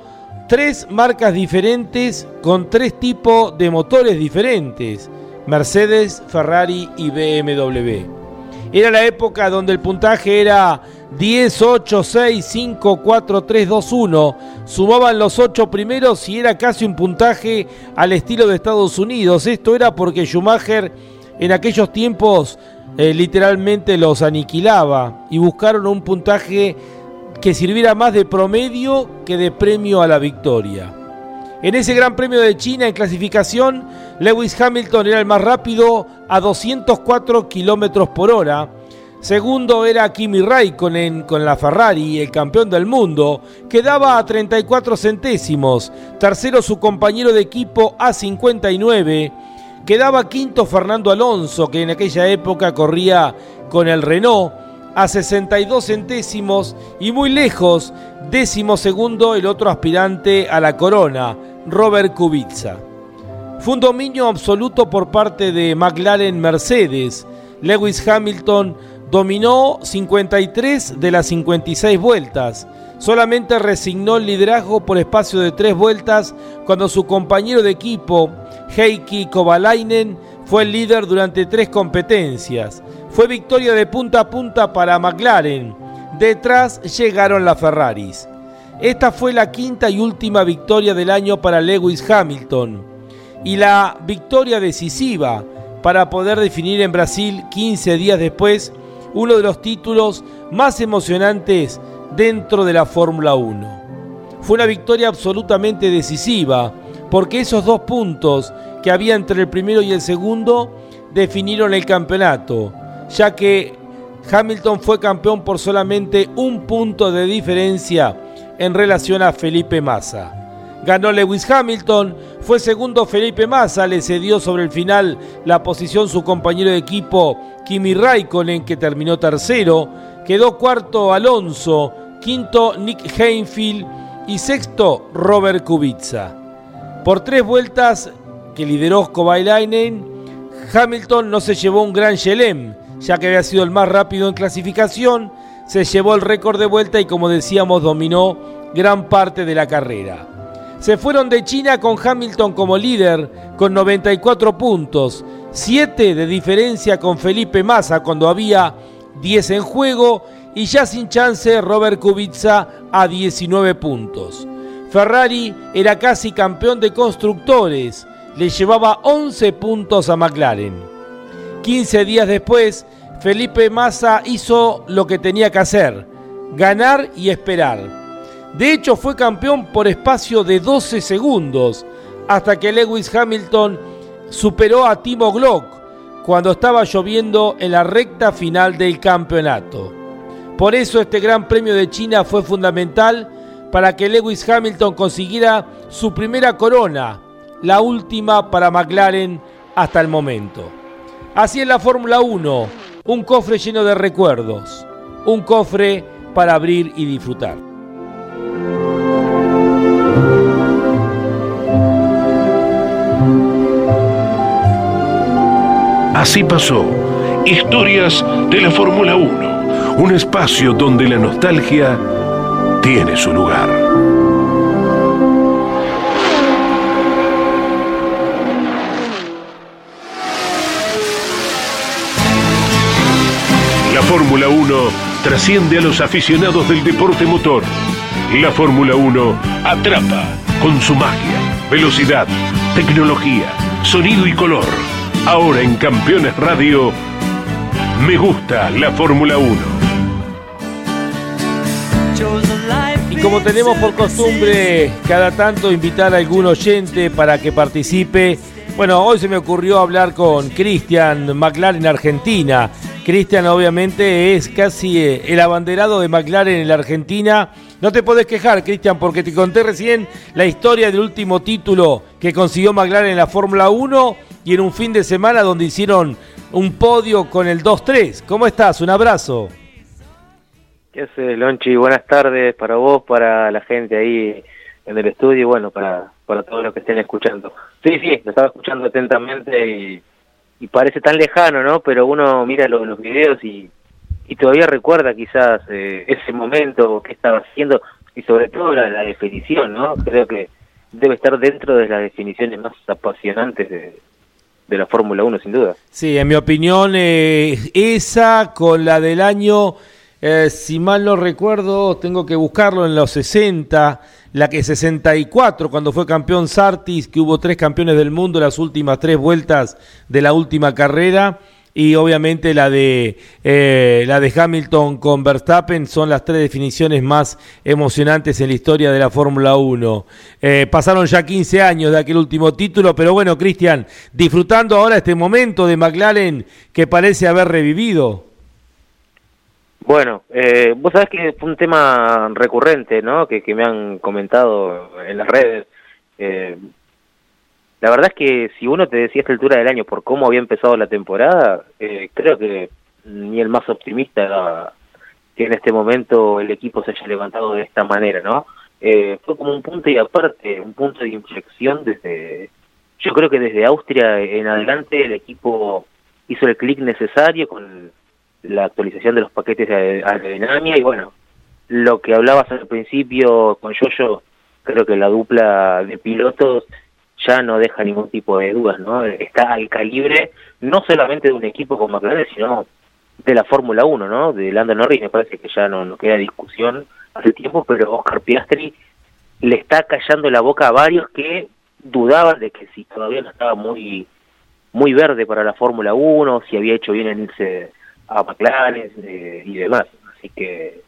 tres marcas diferentes con tres tipos de motores diferentes, Mercedes, Ferrari y BMW. Era la época donde el puntaje era 10, 8, 6, 5, 4, 3, 2, 1. Sumaban los ocho primeros y era casi un puntaje al estilo de Estados Unidos. Esto era porque Schumacher en aquellos tiempos eh, literalmente los aniquilaba y buscaron un puntaje que sirviera más de promedio que de premio a la victoria. En ese Gran Premio de China en clasificación, Lewis Hamilton era el más rápido a 204 kilómetros por hora. Segundo era Kimi Raikkonen con la Ferrari, el campeón del mundo, que daba a 34 centésimos. Tercero su compañero de equipo a 59. Quedaba quinto Fernando Alonso, que en aquella época corría con el Renault, a 62 centésimos y muy lejos, décimo segundo el otro aspirante a la corona, Robert Kubica. Fue un dominio absoluto por parte de McLaren Mercedes. Lewis Hamilton dominó 53 de las 56 vueltas. Solamente resignó el liderazgo por espacio de tres vueltas cuando su compañero de equipo, Heikki Kovalainen fue el líder durante tres competencias. Fue victoria de punta a punta para McLaren. Detrás llegaron las Ferraris. Esta fue la quinta y última victoria del año para Lewis Hamilton y la victoria decisiva para poder definir en Brasil 15 días después uno de los títulos más emocionantes dentro de la Fórmula 1. Fue una victoria absolutamente decisiva porque esos dos puntos que había entre el primero y el segundo definieron el campeonato, ya que Hamilton fue campeón por solamente un punto de diferencia en relación a Felipe Massa. Ganó Lewis Hamilton, fue segundo Felipe Massa, le cedió sobre el final la posición su compañero de equipo Kimi Raikkonen que terminó tercero, quedó cuarto Alonso, quinto Nick Heinfield y sexto Robert Kubica. Por tres vueltas que lideró Kovalainen, Hamilton no se llevó un gran Chelem, ya que había sido el más rápido en clasificación, se llevó el récord de vuelta y como decíamos dominó gran parte de la carrera. Se fueron de China con Hamilton como líder con 94 puntos, 7 de diferencia con Felipe Massa cuando había 10 en juego y ya sin chance Robert Kubica a 19 puntos. Ferrari era casi campeón de constructores, le llevaba 11 puntos a McLaren. 15 días después, Felipe Massa hizo lo que tenía que hacer, ganar y esperar. De hecho, fue campeón por espacio de 12 segundos, hasta que Lewis Hamilton superó a Timo Glock cuando estaba lloviendo en la recta final del campeonato. Por eso este Gran Premio de China fue fundamental para que Lewis Hamilton consiguiera su primera corona, la última para McLaren hasta el momento. Así es la Fórmula 1, un cofre lleno de recuerdos, un cofre para abrir y disfrutar. Así pasó, historias de la Fórmula 1, un espacio donde la nostalgia tiene su lugar. Fórmula 1 trasciende a los aficionados del deporte motor. La Fórmula 1 atrapa con su magia, velocidad, tecnología, sonido y color. Ahora en Campeones Radio, me gusta la Fórmula 1. Y como tenemos por costumbre cada tanto invitar a algún oyente para que participe, bueno, hoy se me ocurrió hablar con Cristian McLaren Argentina. Cristian obviamente es casi eh, el abanderado de McLaren en la Argentina. No te podés quejar, Cristian, porque te conté recién la historia del último título que consiguió McLaren en la Fórmula 1 y en un fin de semana donde hicieron un podio con el 2-3. ¿Cómo estás? Un abrazo. ¿Qué haces, Lonchi? Buenas tardes para vos, para la gente ahí en el estudio y bueno, para, para todos los que estén escuchando. Sí, sí, lo estaba escuchando atentamente y, y parece tan lejano, ¿no? Pero uno mira los videos y, y todavía recuerda quizás eh, ese momento que estaba haciendo y sobre todo la, definición, ¿no? Creo que debe estar dentro de las definiciones más apasionantes de, de la Fórmula 1, sin duda. Sí, en mi opinión, eh, esa con la del año, eh, si mal no recuerdo, tengo que buscarlo en los 60, la que 64, cuando fue campeón Sartis, que hubo tres campeones del mundo las últimas tres vueltas de la última carrera y obviamente la de eh, la de Hamilton con Verstappen son las tres definiciones más emocionantes en la historia de la Fórmula 1. Eh, pasaron ya 15 años de aquel último título, pero bueno, Cristian, disfrutando ahora este momento de McLaren que parece haber revivido. Bueno, eh, vos sabés que fue un tema recurrente, ¿no? Que, que me han comentado en las redes. Eh, la verdad es que si uno te decía a esta altura del año por cómo había empezado la temporada, eh, creo que ni el más optimista que en este momento el equipo se haya levantado de esta manera, ¿no? Eh, fue como un punto y aparte, un punto de inflexión desde, yo creo que desde Austria en adelante el equipo hizo el clic necesario con la actualización de los paquetes de aerodinámica y bueno, lo que hablabas al principio con Yoyo, creo que la dupla de pilotos ya no deja ningún tipo de dudas, ¿no? Está al calibre no solamente de un equipo como McLaren, sino de la Fórmula 1, ¿no? De Lando Norris, me parece que ya no, no queda discusión hace tiempo, pero Oscar Piastri le está callando la boca a varios que dudaban de que si todavía no estaba muy muy verde para la Fórmula 1, si había hecho bien en irse a McLaren eh, y demás. Así que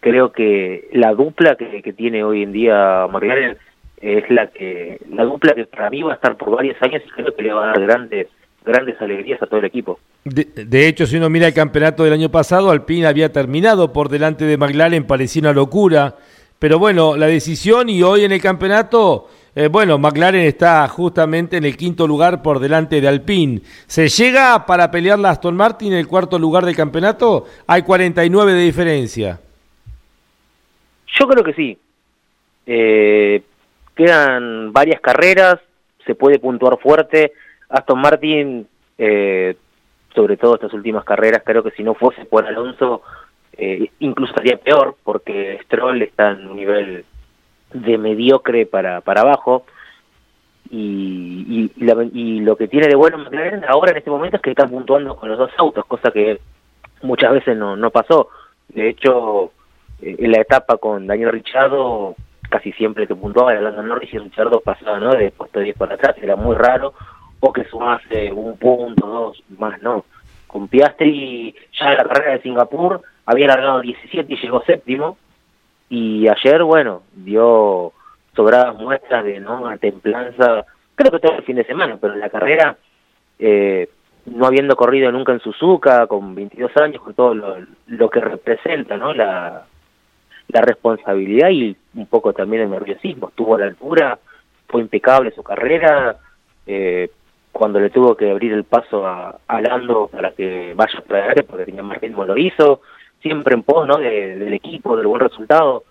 creo que la dupla que, tiene hoy en día McLaren es la que la dupla que para mí va a estar por varios años y creo que le va a dar grandes grandes alegrías a todo el equipo. De, hecho, si uno mira el campeonato del año pasado, Alpine había terminado por delante de McLaren, parecía una locura, pero bueno, la decisión y hoy en el campeonato, eh, bueno, McLaren está justamente en el quinto lugar por delante de Alpine. ¿Se llega para pelear la Aston Martin en el cuarto lugar del campeonato? Hay 49 de diferencia. Yo creo que sí. Eh, Quedan varias carreras, se puede puntuar fuerte. Aston Martin, eh, sobre todo estas últimas carreras, creo que si no fuese por Alonso, eh, incluso estaría peor, porque Stroll está en un nivel de mediocre para, para abajo. Y, y, lo que tiene de bueno McLaren ahora en este momento es que están puntuando con los dos autos, cosa que muchas veces no, no pasó. De hecho, eh, en la etapa con Daniel Richardo casi siempre que puntuaba era Lando Norris y Richardo pasaba, ¿no? De puesto 10 para atrás, era muy raro, o que sumase un punto, dos, más no. Con Piastri, ya en la carrera de Singapur, había largado 17 y llegó séptimo, y ayer, bueno, dio sobradas muestras de no una templanza, creo que todo el fin de semana, pero en la carrera, eh, no habiendo corrido nunca en Suzuka, con 22 años, con todo lo, que representa, ¿no? La, la responsabilidad y un poco también el nerviosismo. Estuvo a la altura, fue impecable su carrera. Eh, cuando le tuvo que abrir el paso a, Lando para que vaya a traer, porque tenía más ritmo, lo hizo. Siempre en pos ¿no? del equipo, del buen resultado.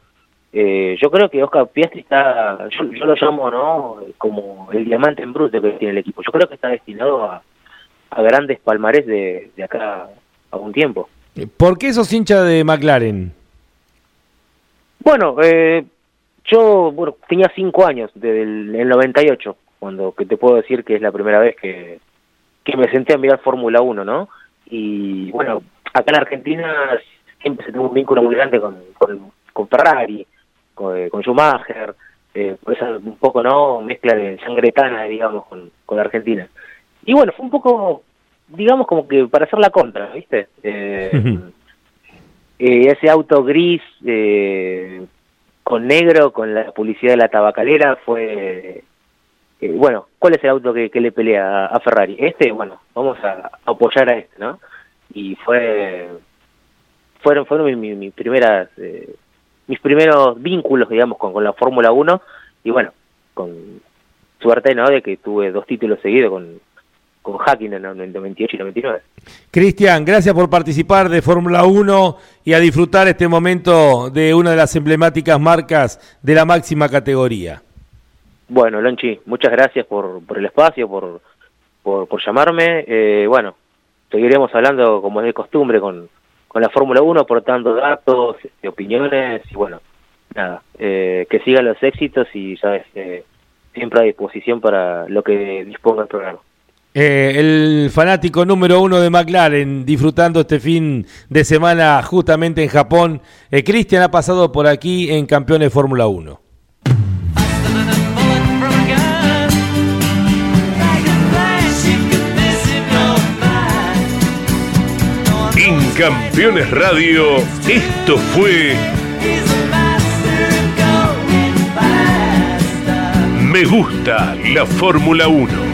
Eh, yo creo que Oscar Piastri está, yo, lo llamo no como el diamante en bruto que tiene el equipo. Yo creo que está destinado a, a grandes palmarés de, de acá a un tiempo. ¿Por qué sos hincha de McLaren? Bueno, eh, yo bueno, tenía cinco años, desde el, 98, cuando que te puedo decir que es la primera vez que, que me senté a mirar Fórmula 1, ¿no? Y bueno, acá en Argentina siempre se tuvo un vínculo muy grande con, con, Ferrari, con, eh, con Schumacher, eh, por esa un poco, ¿no? Mezcla de sangretana, digamos, con, con Argentina. Y bueno, fue un poco, digamos, como que para hacer la contra, ¿viste? Eh, eh, ese auto gris eh, con negro, con la publicidad de la tabacalera, fue... Bueno, ¿cuál es el auto que, le pelea a, Ferrari? Este, bueno, vamos a, apoyar a este, ¿no? Y fue... Fueron, fueron mis primeras... mis primeros vínculos, digamos, con, con la Fórmula 1 y bueno, con suerte, ¿no? De que tuve dos títulos seguidos con, con Hacking en el 98 y 99. Cristian, gracias por participar de Fórmula 1 y a disfrutar este momento de una de las emblemáticas marcas de la máxima categoría. Bueno, Lonchi, muchas gracias por, por el espacio, por, por, por llamarme. Eh, bueno, seguiremos hablando como es de costumbre con, con la Fórmula 1, aportando datos, este, opiniones y bueno, nada, eh, que sigan los éxitos y sabes, eh, siempre a disposición para lo que disponga el programa. Eh, el fanático número uno de McLaren disfrutando este fin de semana justamente en Japón. Eh, Cristian ha pasado por aquí en Campeones Fórmula 1. Campeones Radio, esto fue Me gusta la Fórmula 1.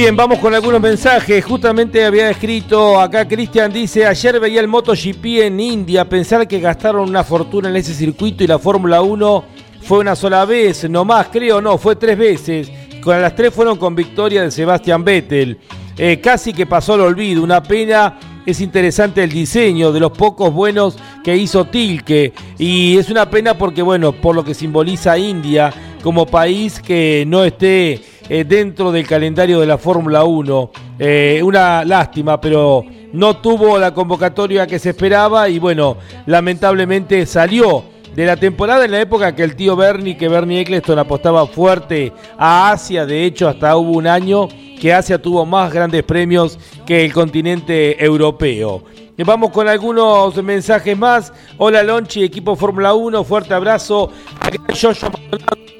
Bien, vamos con algunos mensajes. Justamente había escrito acá Cristian, dice, ayer veía el MotoGP en India, pensar que gastaron una fortuna en ese circuito y la Fórmula 1 fue una sola vez, no más, creo, no, fue tres veces. Con las tres fueron con victoria de Sebastián Vettel. Eh, casi que pasó al olvido, una pena. Es interesante el diseño de los pocos buenos que hizo Tilke. Y es una pena porque, bueno, por lo que simboliza India como país que no esté eh, dentro del calendario de la Fórmula 1. Eh, una lástima, pero no tuvo la convocatoria que se esperaba y bueno, lamentablemente salió de la temporada en la época que el tío Bernie, que Bernie Eccleston apostaba fuerte a Asia, de hecho hasta hubo un año que Asia tuvo más grandes premios que el continente europeo. Vamos con algunos mensajes más. Hola Lonchi, equipo Fórmula 1, fuerte abrazo.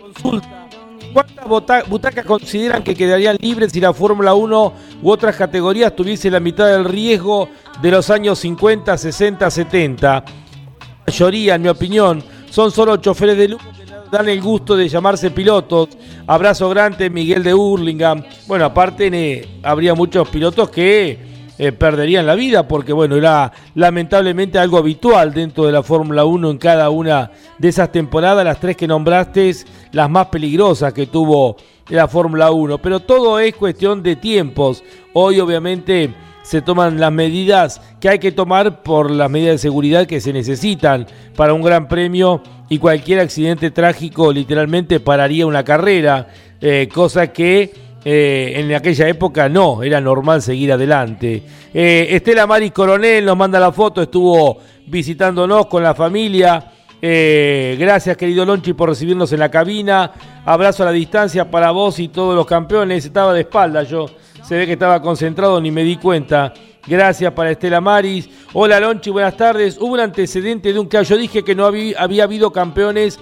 Consulta ¿Cuántas butacas consideran que quedarían libres si la Fórmula 1 u otras categorías tuviese la mitad del riesgo de los años 50, 60, 70? La mayoría, en mi opinión, son solo choferes de lujo que dan el gusto de llamarse pilotos. Abrazo grande, Miguel de Hurlingham. Bueno, aparte habría muchos pilotos que eh, perderían la vida porque bueno, era lamentablemente algo habitual dentro de la Fórmula 1 en cada una de esas temporadas, las tres que nombraste, las más peligrosas que tuvo la Fórmula 1, pero todo es cuestión de tiempos. Hoy obviamente se toman las medidas que hay que tomar por las medidas de seguridad que se necesitan para un gran premio y cualquier accidente trágico literalmente pararía una carrera, eh, cosa que eh, en aquella época no, era normal seguir adelante. Eh, Estela Mari Coronel nos manda la foto, estuvo visitándonos con la familia. Eh, gracias querido Lonchi por recibirnos en la cabina. Abrazo a la distancia para vos y todos los campeones. Estaba de espalda yo, se ve que estaba concentrado, ni me di cuenta. Gracias para Estela Maris. Hola Lonchi, buenas tardes. Hubo un antecedente de un que yo dije que no había habido campeones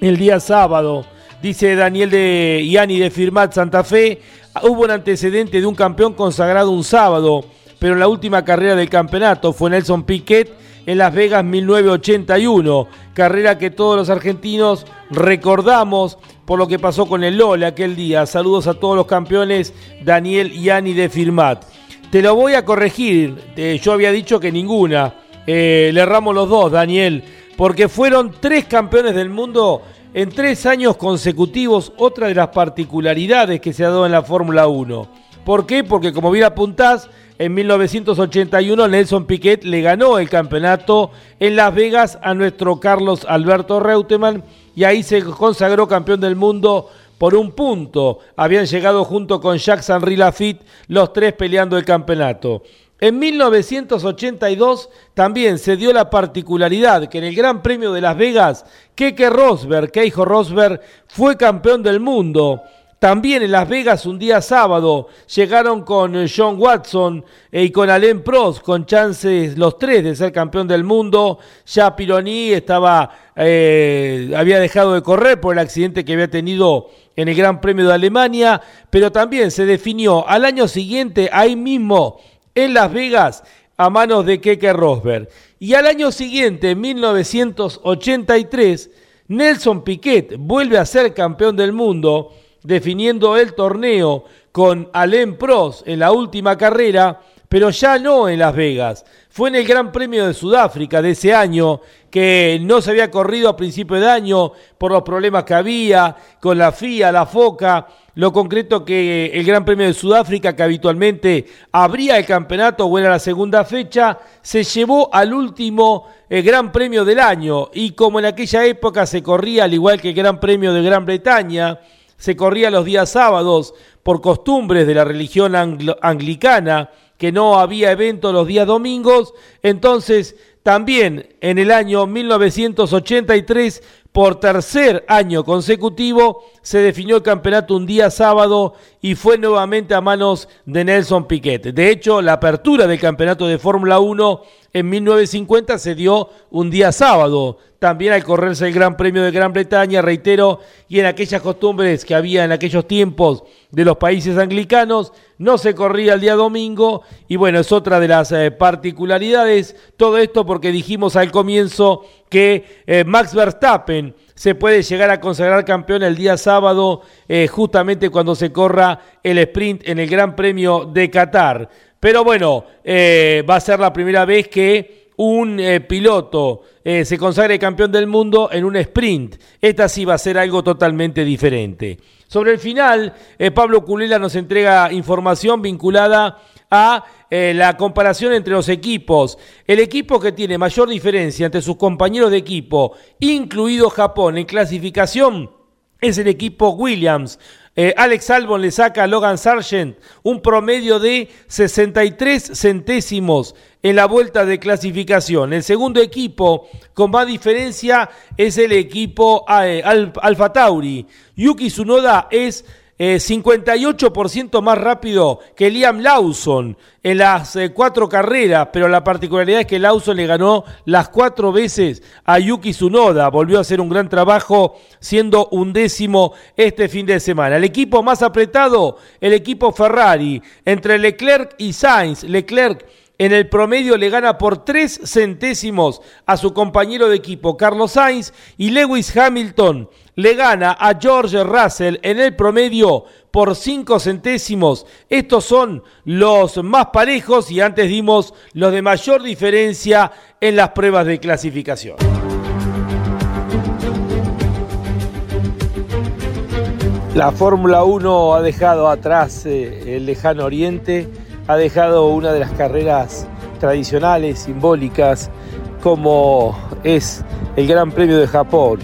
el día sábado. Dice Daniel de Iani de Firmat Santa Fe, hubo un antecedente de un campeón consagrado un sábado, pero en la última carrera del campeonato fue Nelson Piquet en Las Vegas 1981, carrera que todos los argentinos recordamos por lo que pasó con el Lola aquel día. Saludos a todos los campeones, Daniel Iani de Firmat. Te lo voy a corregir, eh, yo había dicho que ninguna, eh, le erramos los dos, Daniel, porque fueron tres campeones del mundo en tres años consecutivos, otra de las particularidades que se ha dado en la Fórmula 1. ¿Por qué? Porque como bien apuntás, en 1981 Nelson Piquet le ganó el campeonato en Las Vegas a nuestro Carlos Alberto Reutemann y ahí se consagró campeón del mundo por un punto. Habían llegado junto con Jacques Henri Lafitte los tres peleando el campeonato. En 1982 también se dio la particularidad que en el Gran Premio de Las Vegas, Keke Rosberg, Keijo Rosberg, fue campeón del mundo. También en Las Vegas un día sábado llegaron con John Watson y con Alain Prost con chances los tres de ser campeón del mundo. Ya Pironi estaba, eh, había dejado de correr por el accidente que había tenido en el Gran Premio de Alemania, pero también se definió al año siguiente ahí mismo en Las Vegas a manos de Keke Rosberg. Y al año siguiente, en 1983, Nelson Piquet vuelve a ser campeón del mundo, definiendo el torneo con Alain Prost en la última carrera, pero ya no en Las Vegas. Fue en el Gran Premio de Sudáfrica de ese año, que no se había corrido a principio de año por los problemas que había con la FIA, la FOCA lo concreto que el Gran Premio de Sudáfrica, que habitualmente abría el campeonato o era la segunda fecha, se llevó al último eh, Gran Premio del año. Y como en aquella época se corría, al igual que el Gran Premio de Gran Bretaña, se corría los días sábados por costumbres de la religión anglicana, que no había evento los días domingos, entonces también en el año 1983 por tercer año consecutivo se definió el campeonato un día sábado y fue nuevamente a manos de Nelson Piquet. De hecho, la apertura del campeonato de Fórmula 1 en 1950 se dio un día sábado, también al correrse el Gran Premio de Gran Bretaña, reitero, y en aquellas costumbres que había en aquellos tiempos de los países anglicanos, no se corría el día domingo, y bueno, es otra de las eh, particularidades, todo esto porque dijimos al comienzo que eh, Max Verstappen se puede llegar a consagrar campeón el día sábado, eh, justamente cuando se corra el sprint en el Gran Premio de Qatar. Pero bueno, eh, va a ser la primera vez que un eh, piloto se consagre campeón del mundo en un sprint. Esta sí va a ser algo totalmente diferente. Sobre el final, Pablo Culela nos entrega información vinculada a la comparación entre los equipos. El equipo que tiene mayor diferencia entre sus compañeros de equipo, incluido Japón en clasificación, es el equipo Williams. Eh, Alex Albon le saca a Logan Sargent un promedio de 63 centésimos en la vuelta de clasificación. El segundo equipo con más diferencia es el equipo eh, Alfa Tauri. Yuki Tsunoda es 58% eh, más rápido que Liam Lawson en las eh, cuatro carreras, pero la particularidad es que Lawson le ganó las cuatro veces a Yuki Tsunoda, volvió a hacer un gran trabajo siendo un décimo este fin de semana. El equipo más apretado, el equipo Ferrari, entre Leclerc y Sainz. Leclerc en el promedio le gana por tres centésimos a su compañero de equipo Carlos Sainz y Lewis Hamilton le gana a George Russell en el promedio por cinco centésimos. Estos son los más parejos y antes dimos los de mayor diferencia en las pruebas de clasificación. La Fórmula 1 ha dejado atrás eh, el lejano oriente ha dejado una de las carreras tradicionales, simbólicas, como es el Gran Premio de Japón,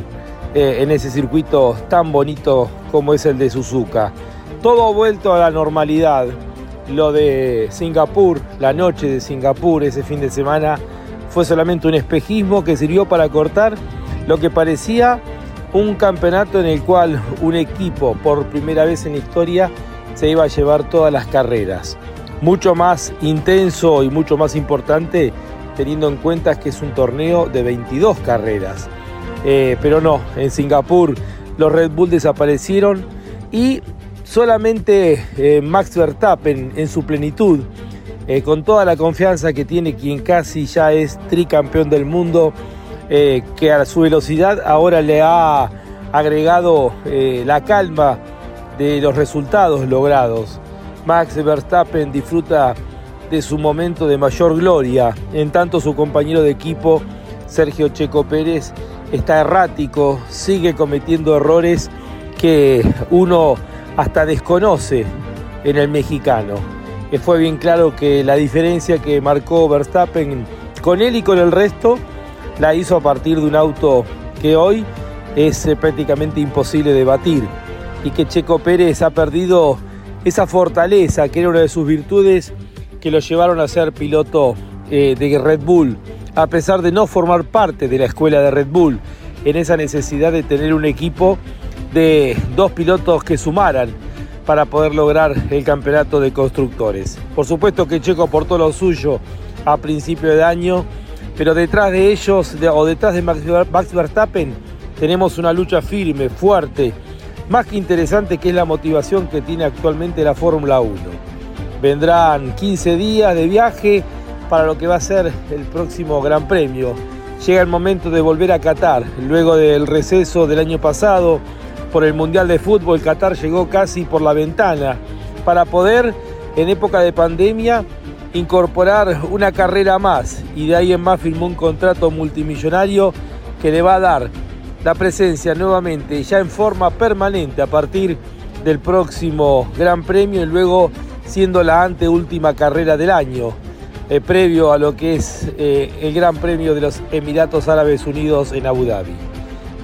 eh, en ese circuito tan bonito como es el de Suzuka. Todo ha vuelto a la normalidad. Lo de Singapur, la noche de Singapur, ese fin de semana, fue solamente un espejismo que sirvió para cortar lo que parecía un campeonato en el cual un equipo, por primera vez en la historia, se iba a llevar todas las carreras mucho más intenso y mucho más importante teniendo en cuenta que es un torneo de 22 carreras. Eh, pero no, en Singapur los Red Bull desaparecieron y solamente eh, Max Verstappen en su plenitud, eh, con toda la confianza que tiene quien casi ya es tricampeón del mundo, que a su velocidad ahora le ha agregado la calma de los resultados logrados. Max Verstappen disfruta de su momento de mayor gloria, en tanto su compañero de equipo, Sergio Checo Pérez, está errático, sigue cometiendo errores que uno hasta desconoce en el mexicano. Fue bien claro que la diferencia que marcó Verstappen con él y con el resto la hizo a partir de un auto que hoy es eh, prácticamente imposible de batir y que Checo Pérez ha perdido esa fortaleza que era una de sus virtudes que lo llevaron a ser piloto eh, de Red Bull, a pesar de no formar parte de la escuela de Red Bull, en esa necesidad de tener un equipo de dos pilotos que sumaran para poder lograr el campeonato de constructores. Por supuesto que Checo aportó lo suyo a principio de año, pero detrás de ellos o detrás de Max Verstappen tenemos una lucha firme, fuerte, más que interesante que es la motivación que tiene actualmente la Fórmula 1. Vendrán 15 días de viaje para lo que va a ser el próximo Gran Premio. Llega el momento de volver a Qatar. Luego del receso del año pasado por el Mundial de Fútbol, Qatar llegó casi por la ventana para poder, en época de pandemia, incorporar una carrera más y de ahí en más firmó un contrato multimillonario que le va a dar la presencia nuevamente ya en forma permanente a partir del próximo Gran Premio y luego siendo la anteúltima carrera del año, eh, previo a lo que es eh, el Gran Premio de los Emiratos Árabes Unidos en Abu Dhabi.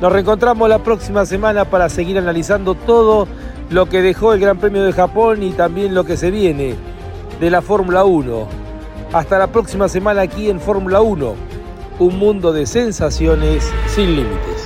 Nos reencontramos la próxima semana para seguir analizando todo lo que dejó el Gran Premio de Japón y también lo que se viene de la Fórmula 1. Hasta la próxima semana aquí en Fórmula 1, un mundo de sensaciones sin límites.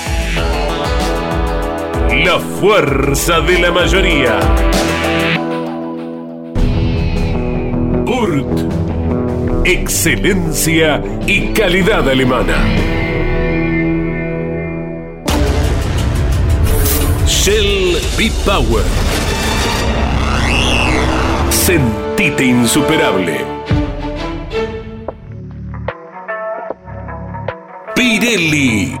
La fuerza de la mayoría. Urt. Excelencia y calidad alemana. Shell B-Power. Sentite insuperable. Pirelli.